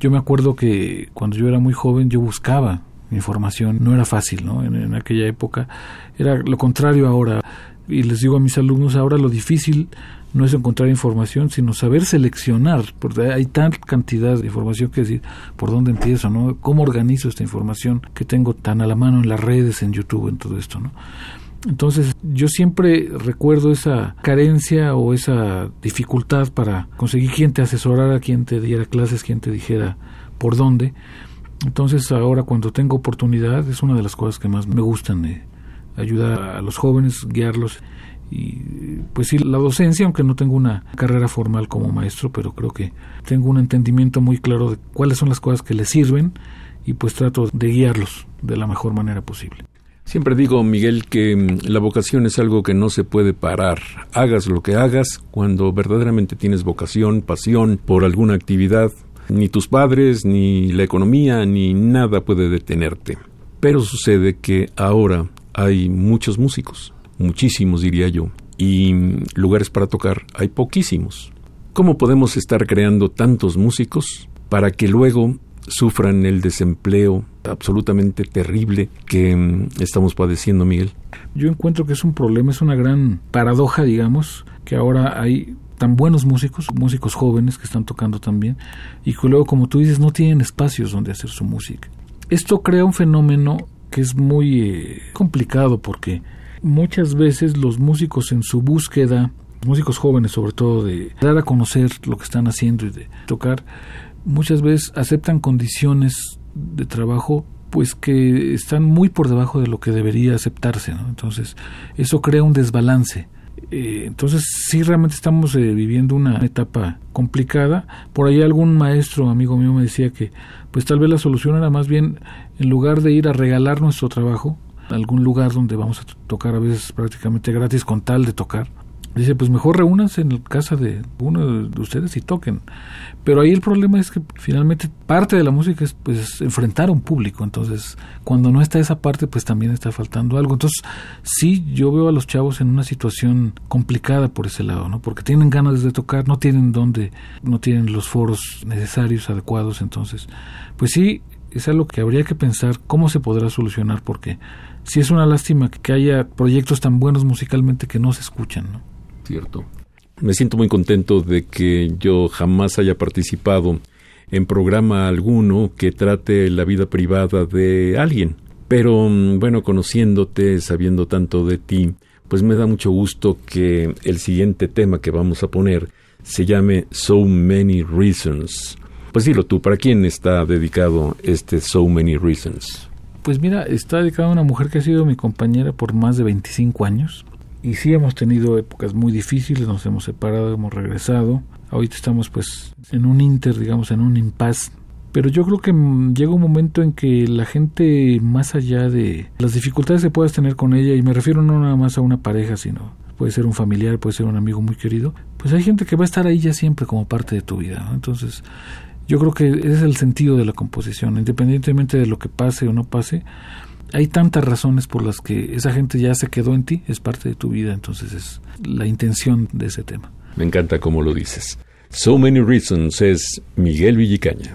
Yo me acuerdo que cuando yo era muy joven yo buscaba información, no era fácil, ¿no? En, en aquella época era lo contrario ahora y les digo a mis alumnos ahora lo difícil no es encontrar información, sino saber seleccionar, porque hay tanta cantidad de información que decir, ¿por dónde empiezo? ¿no? ¿Cómo organizo esta información que tengo tan a la mano en las redes, en YouTube, en todo esto? ¿no? Entonces yo siempre recuerdo esa carencia o esa dificultad para conseguir quien te asesorara, quien te diera clases, quien te dijera por dónde. Entonces ahora cuando tengo oportunidad es una de las cosas que más me gustan de ayudar a los jóvenes, guiarlos y pues sí, la docencia, aunque no tengo una carrera formal como maestro, pero creo que tengo un entendimiento muy claro de cuáles son las cosas que les sirven y pues trato de guiarlos de la mejor manera posible. Siempre digo, Miguel, que mm, la vocación es algo que no se puede parar. Hagas lo que hagas, cuando verdaderamente tienes vocación, pasión por alguna actividad, ni tus padres, ni la economía, ni nada puede detenerte. Pero sucede que ahora hay muchos músicos, muchísimos diría yo, y lugares para tocar hay poquísimos. ¿Cómo podemos estar creando tantos músicos para que luego sufran el desempleo absolutamente terrible que mm, estamos padeciendo, Miguel? Yo encuentro que es un problema, es una gran paradoja, digamos, que ahora hay tan buenos músicos, músicos jóvenes que están tocando también, y que luego, como tú dices, no tienen espacios donde hacer su música. Esto crea un fenómeno que es muy eh, complicado porque muchas veces los músicos en su búsqueda, músicos jóvenes sobre todo, de dar a conocer lo que están haciendo y de tocar, muchas veces aceptan condiciones de trabajo pues que están muy por debajo de lo que debería aceptarse, Entonces, eso crea un desbalance. Eh, entonces, sí, realmente estamos eh, viviendo una etapa complicada. Por ahí algún maestro, amigo mío, me decía que pues tal vez la solución era más bien, en lugar de ir a regalar nuestro trabajo, algún lugar donde vamos a tocar a veces prácticamente gratis con tal de tocar, Dice, pues mejor reúnanse en casa de uno de ustedes y toquen. Pero ahí el problema es que finalmente parte de la música es pues enfrentar a un público. Entonces, cuando no está esa parte, pues también está faltando algo. Entonces, sí, yo veo a los chavos en una situación complicada por ese lado, ¿no? Porque tienen ganas de tocar, no tienen dónde, no tienen los foros necesarios, adecuados. Entonces, pues sí, es algo que habría que pensar cómo se podrá solucionar, porque sí es una lástima que haya proyectos tan buenos musicalmente que no se escuchan, ¿no? cierto. Me siento muy contento de que yo jamás haya participado en programa alguno que trate la vida privada de alguien. Pero mm, bueno, conociéndote, sabiendo tanto de ti, pues me da mucho gusto que el siguiente tema que vamos a poner se llame So Many Reasons. Pues dilo tú, ¿para quién está dedicado este So Many Reasons? Pues mira, está dedicado a una mujer que ha sido mi compañera por más de 25 años y sí hemos tenido épocas muy difíciles, nos hemos separado, hemos regresado. Ahorita estamos pues en un inter, digamos, en un impasse. Pero yo creo que llega un momento en que la gente, más allá de las dificultades que puedas tener con ella, y me refiero no nada más a una pareja, sino puede ser un familiar, puede ser un amigo muy querido, pues hay gente que va a estar ahí ya siempre como parte de tu vida. Entonces, yo creo que ese es el sentido de la composición, independientemente de lo que pase o no pase, hay tantas razones por las que esa gente ya se quedó en ti, es parte de tu vida, entonces es la intención de ese tema. Me encanta cómo lo dices. So Many Reasons es Miguel Villicaña.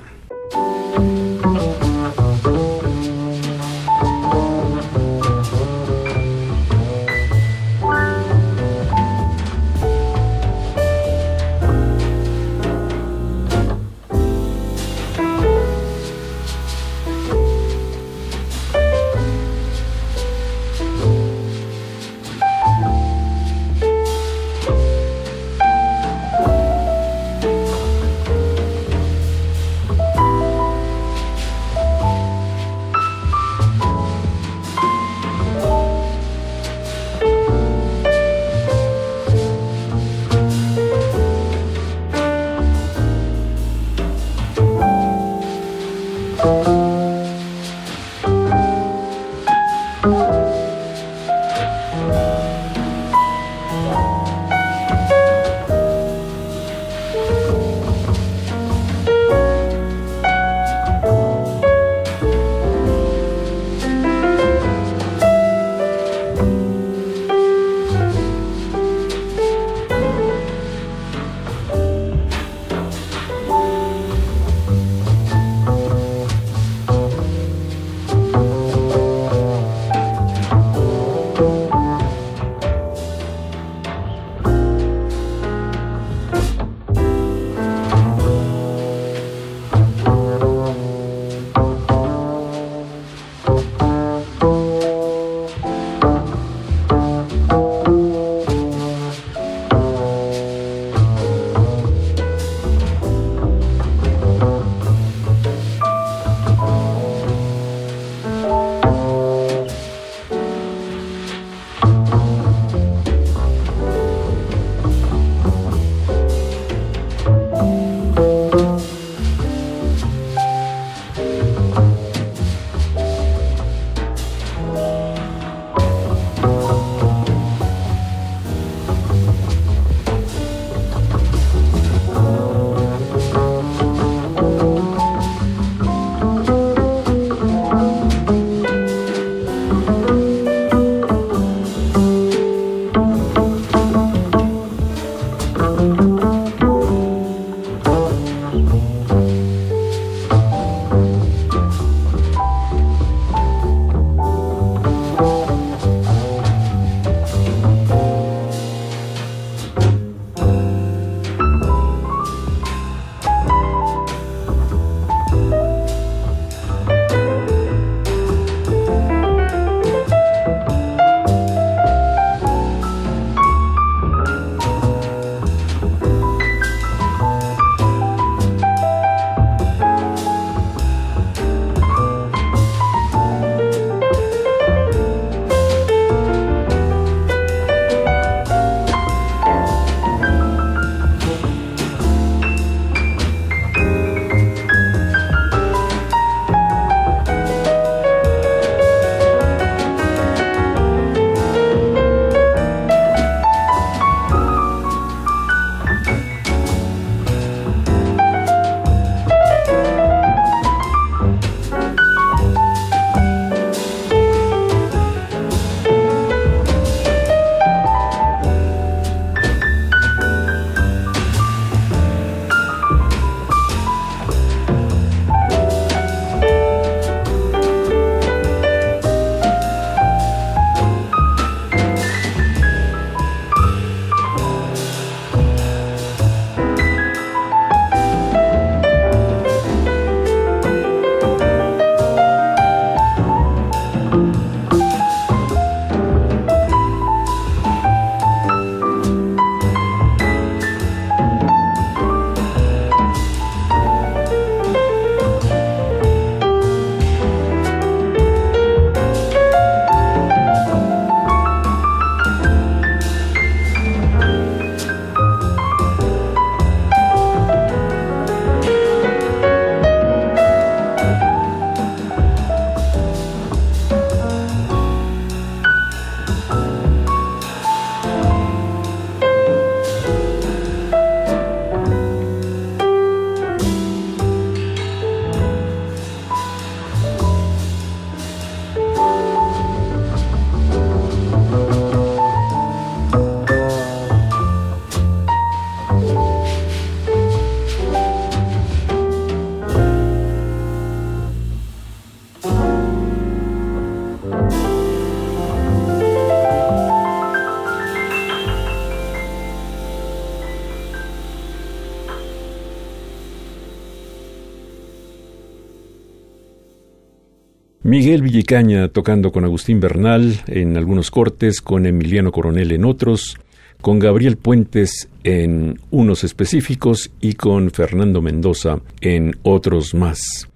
Miguel Villicaña tocando con Agustín Bernal en algunos cortes, con Emiliano Coronel en otros, con Gabriel Puentes en unos específicos y con Fernando Mendoza en otros más.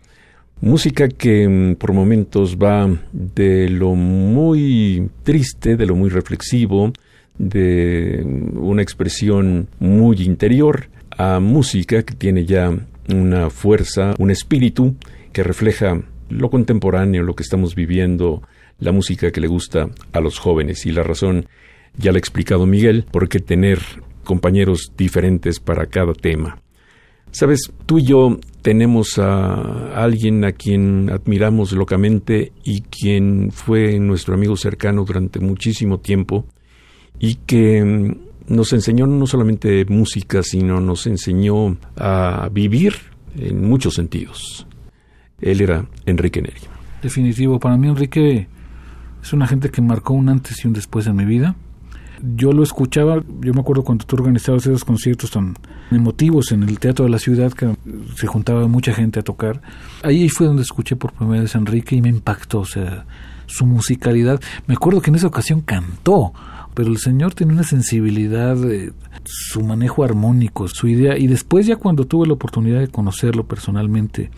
Música que mm, por momentos va de lo muy triste, de lo muy reflexivo, de una expresión muy interior, a música que tiene ya una fuerza, un espíritu que refleja lo contemporáneo, lo que estamos viviendo, la música que le gusta a los jóvenes. Y la razón ya la ha explicado Miguel, porque tener compañeros diferentes para cada tema. Sabes, tú y yo tenemos a alguien a quien admiramos locamente y quien fue nuestro amigo cercano durante muchísimo tiempo y que nos enseñó no solamente música, sino nos enseñó a vivir en muchos sentidos. Él era Enrique Neri. Definitivo, para mí Enrique es una gente que marcó un antes y un después en mi vida yo lo escuchaba, yo me acuerdo cuando tú organizabas esos conciertos tan emotivos en el Teatro de la Ciudad, que se juntaba mucha gente a tocar. Ahí fue donde escuché por primera vez a Enrique y me impactó, o sea, su musicalidad. Me acuerdo que en esa ocasión cantó, pero el señor tiene una sensibilidad, su manejo armónico, su idea. Y después ya cuando tuve la oportunidad de conocerlo personalmente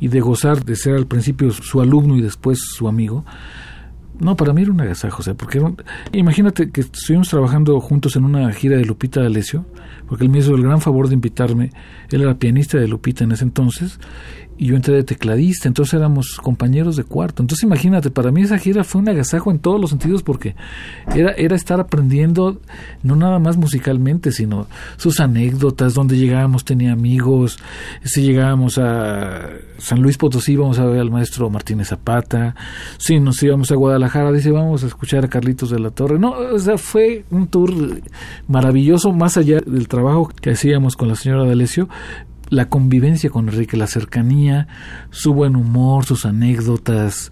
y de gozar de ser al principio su alumno y después su amigo, no, para mí era un agasajo, o sea, porque imagínate que estuvimos trabajando juntos en una gira de Lupita D'Alessio, porque él me hizo el gran favor de invitarme, él era pianista de Lupita en ese entonces, y yo entré de tecladista, entonces éramos compañeros de cuarto. Entonces imagínate, para mí esa gira fue un agasajo en todos los sentidos porque era, era estar aprendiendo no nada más musicalmente, sino sus anécdotas, donde llegábamos tenía amigos, si llegábamos a San Luis Potosí íbamos a ver al maestro Martínez Zapata, si nos íbamos a Guadalajara, dice vamos a escuchar a Carlitos de la Torre. No, o sea, fue un tour maravilloso, más allá del trabajo que hacíamos con la señora D'Alessio, la convivencia con Enrique, la cercanía, su buen humor, sus anécdotas,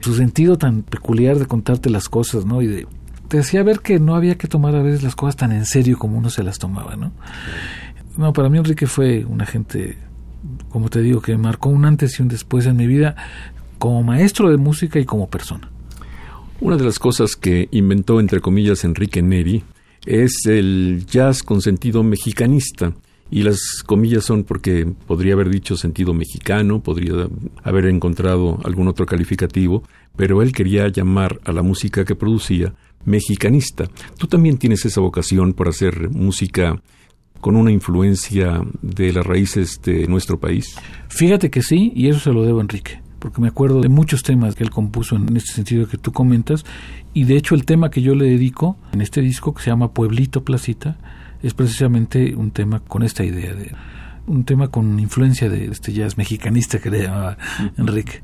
su sentido tan peculiar de contarte las cosas, ¿no? Y de, te hacía ver que no había que tomar a veces las cosas tan en serio como uno se las tomaba, ¿no? No, para mí Enrique fue una gente, como te digo, que marcó un antes y un después en mi vida como maestro de música y como persona. Una de las cosas que inventó, entre comillas, Enrique Neri es el jazz con sentido mexicanista. Y las comillas son porque podría haber dicho sentido mexicano, podría haber encontrado algún otro calificativo, pero él quería llamar a la música que producía mexicanista. Tú también tienes esa vocación por hacer música con una influencia de las raíces de nuestro país. Fíjate que sí, y eso se lo debo a Enrique porque me acuerdo de muchos temas que él compuso en este sentido que tú comentas, y de hecho el tema que yo le dedico en este disco, que se llama Pueblito Placita, es precisamente un tema con esta idea de un tema con influencia de este jazz mexicanista que le llamaba Enrique.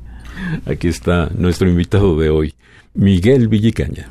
Aquí está nuestro invitado de hoy, Miguel Villicaña.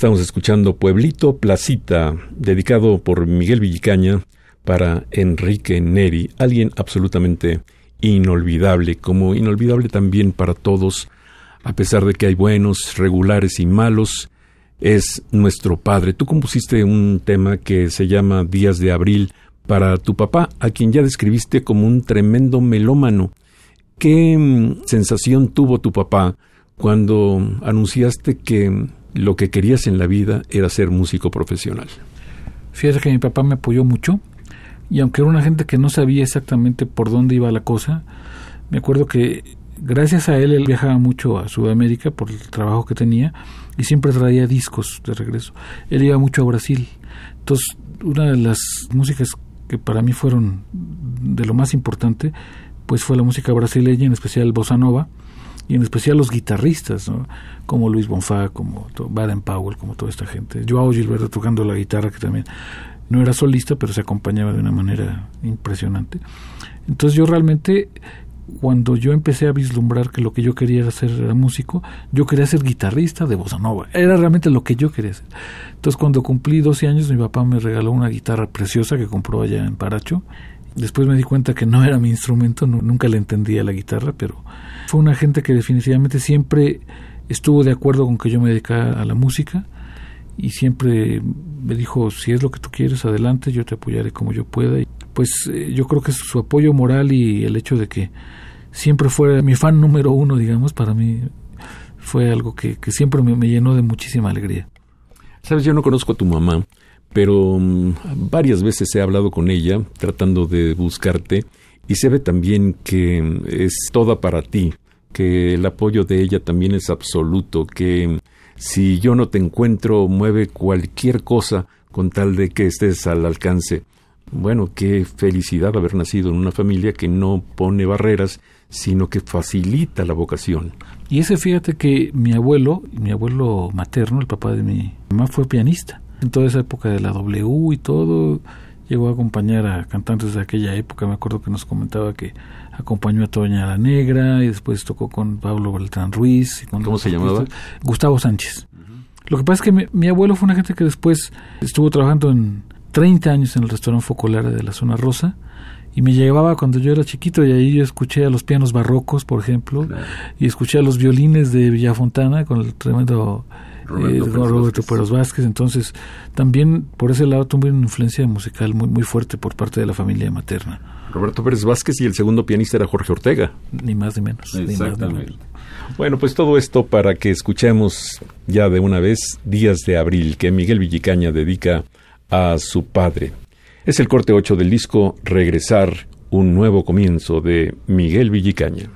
Estamos escuchando Pueblito Placita, dedicado por Miguel Villicaña para Enrique Neri, alguien absolutamente inolvidable, como inolvidable también para todos, a pesar de que hay buenos, regulares y malos, es nuestro padre. Tú compusiste un tema que se llama Días de Abril para tu papá, a quien ya describiste como un tremendo melómano. ¿Qué mm, sensación tuvo tu papá cuando anunciaste que lo que querías en la vida era ser músico profesional? Fíjate que mi papá me apoyó mucho y aunque era una gente que no sabía exactamente por dónde iba la cosa, me acuerdo que gracias a él él viajaba mucho a Sudamérica por el trabajo que tenía y siempre traía discos de regreso. Él iba mucho a Brasil. Entonces, una de las músicas que para mí fueron de lo más importante, pues fue la música brasileña, en especial bossa nova, y en especial los guitarristas, como Luis Bonfá, como Baden Powell, como toda esta gente. Joao Gilberto tocando la guitarra, que también no era solista, pero se acompañaba de una manera impresionante. Entonces yo realmente cuando yo empecé a vislumbrar que lo que yo quería era ser era músico, yo quería ser guitarrista de bossa nova. Era realmente lo que yo quería hacer. Entonces, cuando cumplí 12 años, mi papá me regaló una guitarra preciosa que compró allá en Paracho. Después me di cuenta que no era mi instrumento, nunca le entendía la guitarra, pero fue una gente que definitivamente siempre estuvo de acuerdo con que yo me dedicara a la música y siempre me dijo, si es lo que tú quieres, adelante, yo te apoyaré como yo pueda. Y pues eh, yo creo que su apoyo moral y el hecho de que siempre fue mi fan número uno, digamos, para mí fue algo que, siempre me, llenó de muchísima alegría. Sabes, yo no conozco a tu mamá, pero mm, varias veces he hablado con ella tratando de buscarte y se ve también que es toda para ti, que el apoyo de ella también es absoluto, que si yo no te encuentro mueve cualquier cosa con tal de que estés al alcance. Bueno, qué felicidad haber nacido en una familia que no pone barreras, sino que facilita la vocación. Y ese fíjate que mi abuelo, mi abuelo materno, el papá de mi mamá, fue pianista. En toda esa época de la W y todo, llegó a acompañar a cantantes de aquella época. Me acuerdo que nos comentaba que acompañó a Toña la Negra y después tocó con Pablo Beltrán Ruiz. Y ¿Cómo se llamaba? Gustavo Sánchez. Lo que pasa es que mi, abuelo fue una gente que después estuvo trabajando en 30 años en el restaurante Focolare de la zona rosa y me llevaba cuando yo era chiquito y ahí yo escuché a los pianos barrocos, por ejemplo, y escuché a los violines de Villafontana con el tremendo Roberto, eh, Vázquez. Entonces, también por ese lado tuve una influencia musical muy, muy fuerte por parte de la familia materna. Roberto Pérez Vázquez y el segundo pianista era Jorge Ortega. Ni más ni menos. Exactamente. Bueno, pues todo esto para que escuchemos ya de una vez Días de Abril que Miguel Villicaña dedica a su padre. Es el corte 8 del disco Regresar, un nuevo comienzo de Miguel Villicaña.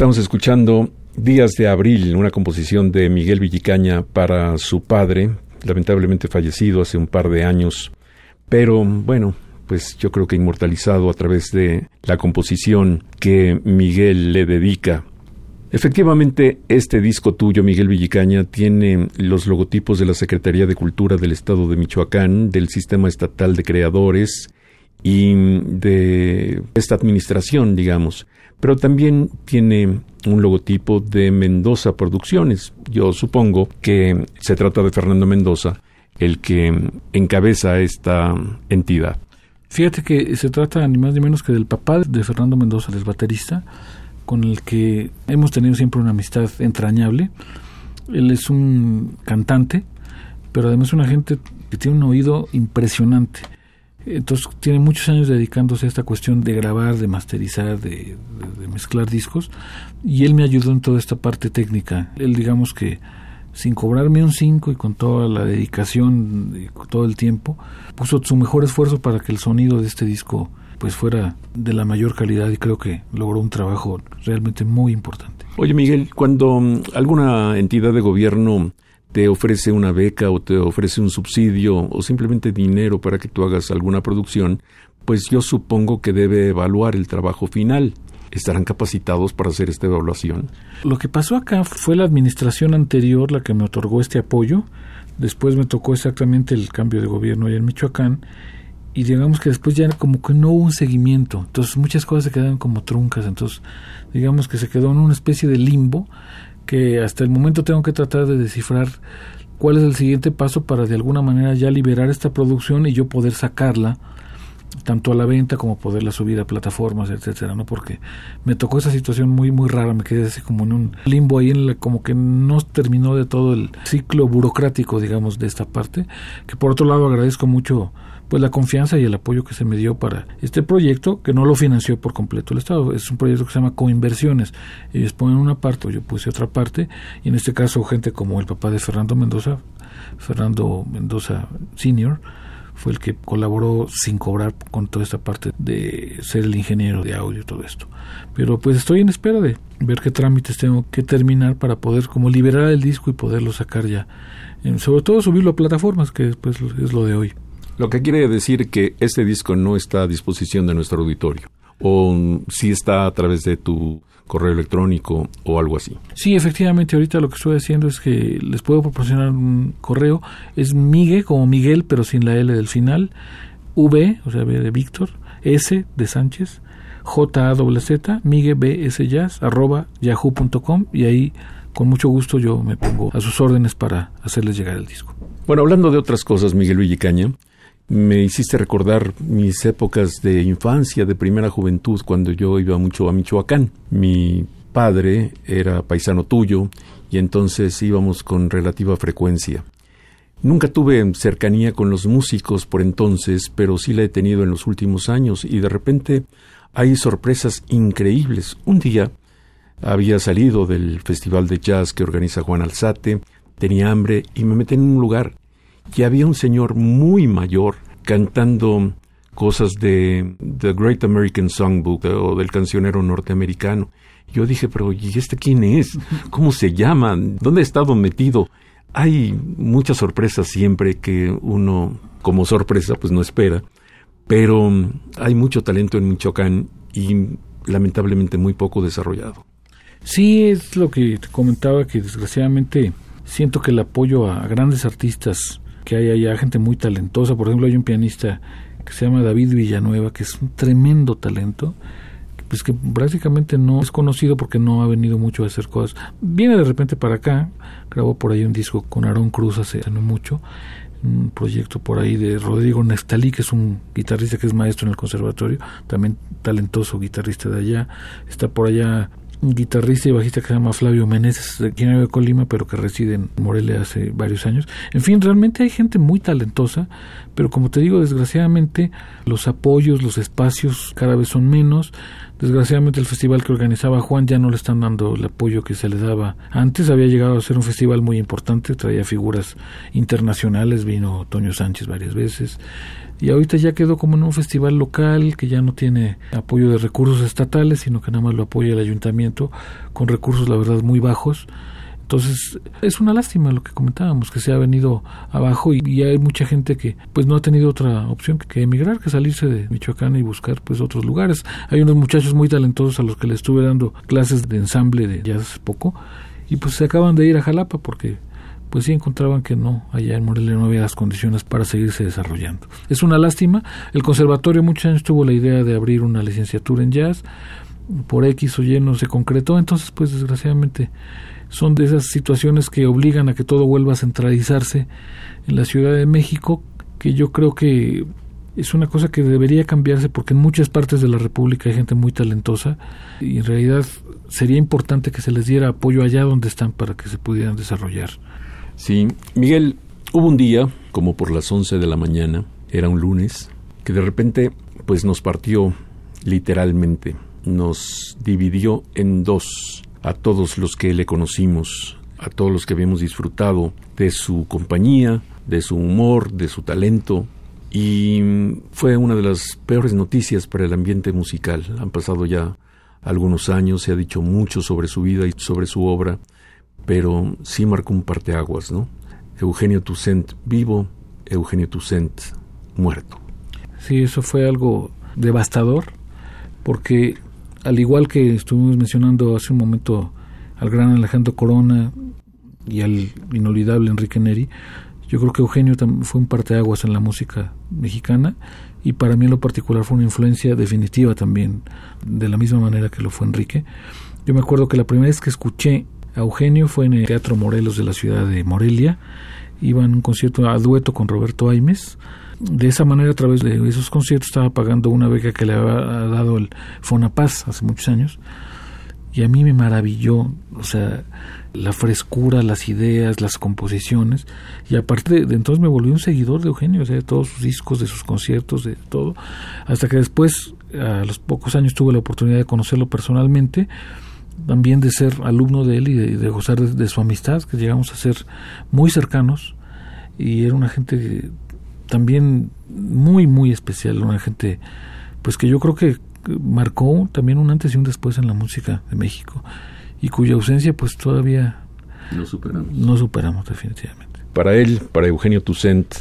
Estamos escuchando Días de Abril, una composición de Miguel Villicaña para su padre, lamentablemente fallecido hace un par de años, pero bueno, pues yo creo que inmortalizado a través de la composición que Miguel le dedica. Efectivamente, este disco tuyo, Miguel Villicaña, tiene los logotipos de la Secretaría de Cultura del Estado de Michoacán, del Sistema Estatal de Creadores y de esta administración, digamos pero también tiene un logotipo de Mendoza Producciones. Yo supongo que se trata de Fernando Mendoza, el que encabeza esta entidad. Fíjate que se trata ni más ni menos que del papá de Fernando Mendoza, el baterista, con el que hemos tenido siempre una amistad entrañable. Él es un cantante, pero además una gente que tiene un oído impresionante. Entonces tiene muchos años dedicándose a esta cuestión de grabar, de masterizar, de, mezclar discos y él me ayudó en toda esta parte técnica. Él digamos que sin cobrarme un 5 y con toda la dedicación, y todo el tiempo, puso su mejor esfuerzo para que el sonido de este disco pues fuera de la mayor calidad y creo que logró un trabajo realmente muy importante. Oye Miguel, cuando mm, alguna entidad de gobierno te ofrece una beca o te ofrece un subsidio o simplemente dinero para que tú hagas alguna producción, pues yo supongo que debe evaluar el trabajo final. ¿Estarán capacitados para hacer esta evaluación? Lo que pasó acá fue la administración anterior la que me otorgó este apoyo. Después me tocó exactamente el cambio de gobierno allá en Michoacán. Y digamos que después ya como que no hubo un seguimiento. Entonces muchas cosas se quedaron como truncas. Entonces digamos que se quedó en una especie de limbo que hasta el momento tengo que tratar de descifrar cuál es el siguiente paso para de alguna manera ya liberar esta producción y yo poder sacarla tanto a la venta como poderla subir a plataformas, etcétera, ¿no? Porque me tocó esa situación muy muy rara, me quedé así como en un limbo ahí en como que no terminó de todo el ciclo burocrático, digamos, de esta parte, que por otro lado agradezco mucho pues la confianza y el apoyo que se me dio para este proyecto, que no lo financió por completo el Estado. Es un proyecto que se llama coinversiones. Ellos ponen una parte, o yo puse otra parte, y en este caso gente como el papá de Fernando Mendoza, Fernando Mendoza Senior, fue el que colaboró sin cobrar con toda esta parte de ser el ingeniero de audio y todo esto. Pero pues estoy en espera de ver qué trámites tengo que terminar para poder como liberar el disco y poderlo sacar ya. Sobre todo subirlo a plataformas, que después es lo de hoy. Lo que quiere decir que este disco no está a disposición de nuestro auditorio. O si está a través de tu correo electrónico o algo así. Sí, efectivamente, ahorita lo que estoy haciendo es que les puedo proporcionar un correo. Es Miguel, como Miguel, pero sin la L del final. V, o sea, V de Víctor, S de Sánchez, J A W Z, Miguel B S Jazz, arroba yahoo.com y ahí con mucho gusto yo me pongo a sus órdenes para hacerles llegar el disco. Bueno, hablando de otras cosas, Miguel Villicaña, me hiciste recordar mis épocas de infancia, de primera juventud, cuando yo iba mucho a Michoacán. Mi padre era paisano tuyo y entonces íbamos con relativa frecuencia. Nunca tuve cercanía con los músicos por entonces, pero sí la he tenido en los últimos años y de repente hay sorpresas increíbles. Un día había salido del festival de jazz que organiza Juan Alzate, tenía hambre y me metí en un lugar y había un señor muy mayor cantando cosas de The Great American Songbook o del cancionero norteamericano. Yo dije, pero ¿y este quién es? ¿Cómo se llama? ¿Dónde ha estado metido? Hay muchas sorpresas siempre que uno, como sorpresa, pues no espera. Pero hay mucho talento en Michoacán y lamentablemente muy poco desarrollado. Sí, es lo que te comentaba, que desgraciadamente siento que el apoyo a grandes artistas que hay allá, gente muy talentosa. Por ejemplo, hay un pianista que se llama David Villanueva, que es un tremendo talento, pues que prácticamente no es conocido porque no ha venido mucho a hacer cosas. Viene de repente para acá, grabó por ahí un disco con Aarón Cruz hace mucho, un proyecto por ahí de Rodrigo Neftalí, que es un guitarrista que es maestro en el conservatorio, también talentoso guitarrista de allá. Está por allá guitarrista y bajista que se llama Flavio Meneses, de quien de Colima, pero que reside en Morelia hace varios años. En fin, realmente hay gente muy talentosa, pero como te digo, desgraciadamente los apoyos, los espacios cada vez son menos. Desgraciadamente el festival que organizaba Juan ya no le están dando el apoyo que se le daba antes. Había llegado a ser un festival muy importante, traía figuras internacionales, vino Toño Sánchez varias veces y ahorita ya quedó como en un festival local que ya no tiene apoyo de recursos estatales, sino que nada más lo apoya el ayuntamiento con recursos, la verdad, muy bajos. Entonces, es una lástima lo que comentábamos, que se ha venido abajo y, hay mucha gente que pues no ha tenido otra opción que emigrar, que salirse de Michoacán y buscar pues otros lugares. Hay unos muchachos muy talentosos a los que le estuve dando clases de ensamble de ya hace poco y pues se acaban de ir a Jalapa porque pues sí encontraban que no, allá en Morelia no había las condiciones para seguirse desarrollando. Es una lástima, el conservatorio muchos años tuvo la idea de abrir una licenciatura en jazz, por X o Y no se concretó, entonces pues desgraciadamente son de esas situaciones que obligan a que todo vuelva a centralizarse en la Ciudad de México, que yo creo que es una cosa que debería cambiarse porque en muchas partes de la República hay gente muy talentosa y en realidad sería importante que se les diera apoyo allá donde están para que se pudieran desarrollar. Sí, Miguel, hubo un día, como por las 11 de la mañana, era un lunes, que de repente pues nos partió literalmente, nos dividió en dos a todos los que le conocimos, a todos los que habíamos disfrutado de su compañía, de su humor, de su talento, y fue una de las peores noticias para el ambiente musical. Han pasado ya algunos años, se ha dicho mucho sobre su vida y sobre su obra, pero sí marcó un parteaguas, ¿no? Eugenio Toussaint vivo, Eugenio Toussaint muerto. Sí, eso fue algo devastador, porque al igual que estuvimos mencionando hace un momento al gran Alejandro Corona y al inolvidable Enrique Neri, yo creo que Eugenio fue un parteaguas en la música mexicana y para mí en lo particular fue una influencia definitiva también, de la misma manera que lo fue Enrique. Yo me acuerdo que la primera vez que escuché a Eugenio fue en el Teatro Morelos de la ciudad de Morelia, iba en un concierto a dueto con Roberto Aimes, de esa manera, a través de esos conciertos, estaba pagando una beca que le había dado el Fonapaz hace muchos años. Y a mí me maravilló, o sea, la frescura, las ideas, las composiciones. Y aparte de, entonces me volví un seguidor de Eugenio, o sea, de todos sus discos, de sus conciertos, de todo. Hasta que después, a los pocos años, tuve la oportunidad de conocerlo personalmente, también de ser alumno de él y de, gozar de, de, su amistad, que llegamos a ser muy cercanos. Y era una gente también muy, muy especial, una gente pues que yo creo que marcó también un antes y un después en la música de México y cuya ausencia pues todavía no superamos. No superamos definitivamente. Para él, para Eugenio Toussaint,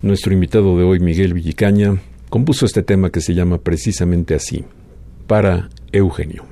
nuestro invitado de hoy, Miguel Villicaña, compuso este tema que se llama precisamente así, para Eugenio.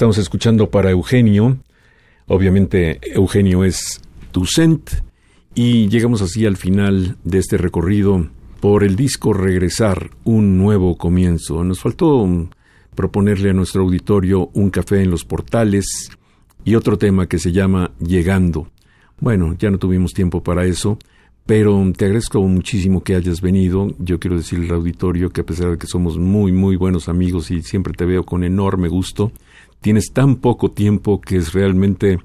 Estamos escuchando para Eugenio. Obviamente Eugenio es Tucent y llegamos así al final de este recorrido por el disco Regresar, un nuevo comienzo. Nos faltó proponerle a nuestro auditorio un café en los portales y otro tema que se llama Llegando. Bueno, ya no tuvimos tiempo para eso, pero te agradezco muchísimo que hayas venido. Yo quiero decirle al auditorio que a pesar de que somos muy, muy buenos amigos y siempre te veo con enorme gusto, tienes tan poco tiempo que es realmente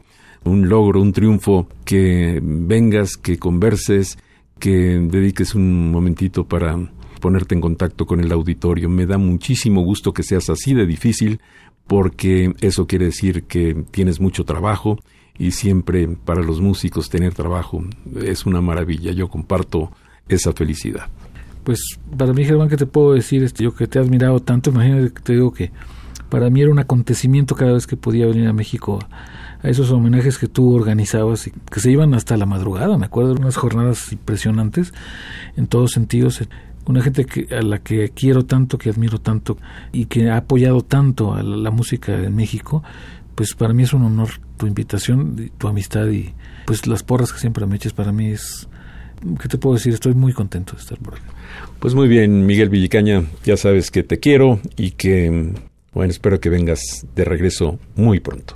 un logro, un triunfo, que vengas, que converses, que dediques un momentito para ponerte en contacto con el auditorio. Me da muchísimo gusto que seas así de difícil porque eso quiere decir que tienes mucho trabajo y siempre para los músicos tener trabajo es una maravilla. Yo comparto esa felicidad. Pues para mí, Germán, ¿qué te puedo decir? Este, yo que te he admirado tanto, imagínate que te digo que para mí era un acontecimiento cada vez que podía venir a México a esos homenajes que tú organizabas y que se iban hasta la madrugada, me acuerdo, unas jornadas impresionantes en todos sentidos. Una gente que, a la que quiero tanto, que admiro tanto y que ha apoyado tanto a la, música en México, pues para mí es un honor tu invitación, tu amistad y pues las porras que siempre me eches para mí es ¿qué te puedo decir? Estoy muy contento de estar por aquí. Pues muy bien, Miguel Villicaña, ya sabes que te quiero y que, bueno, espero que vengas de regreso muy pronto.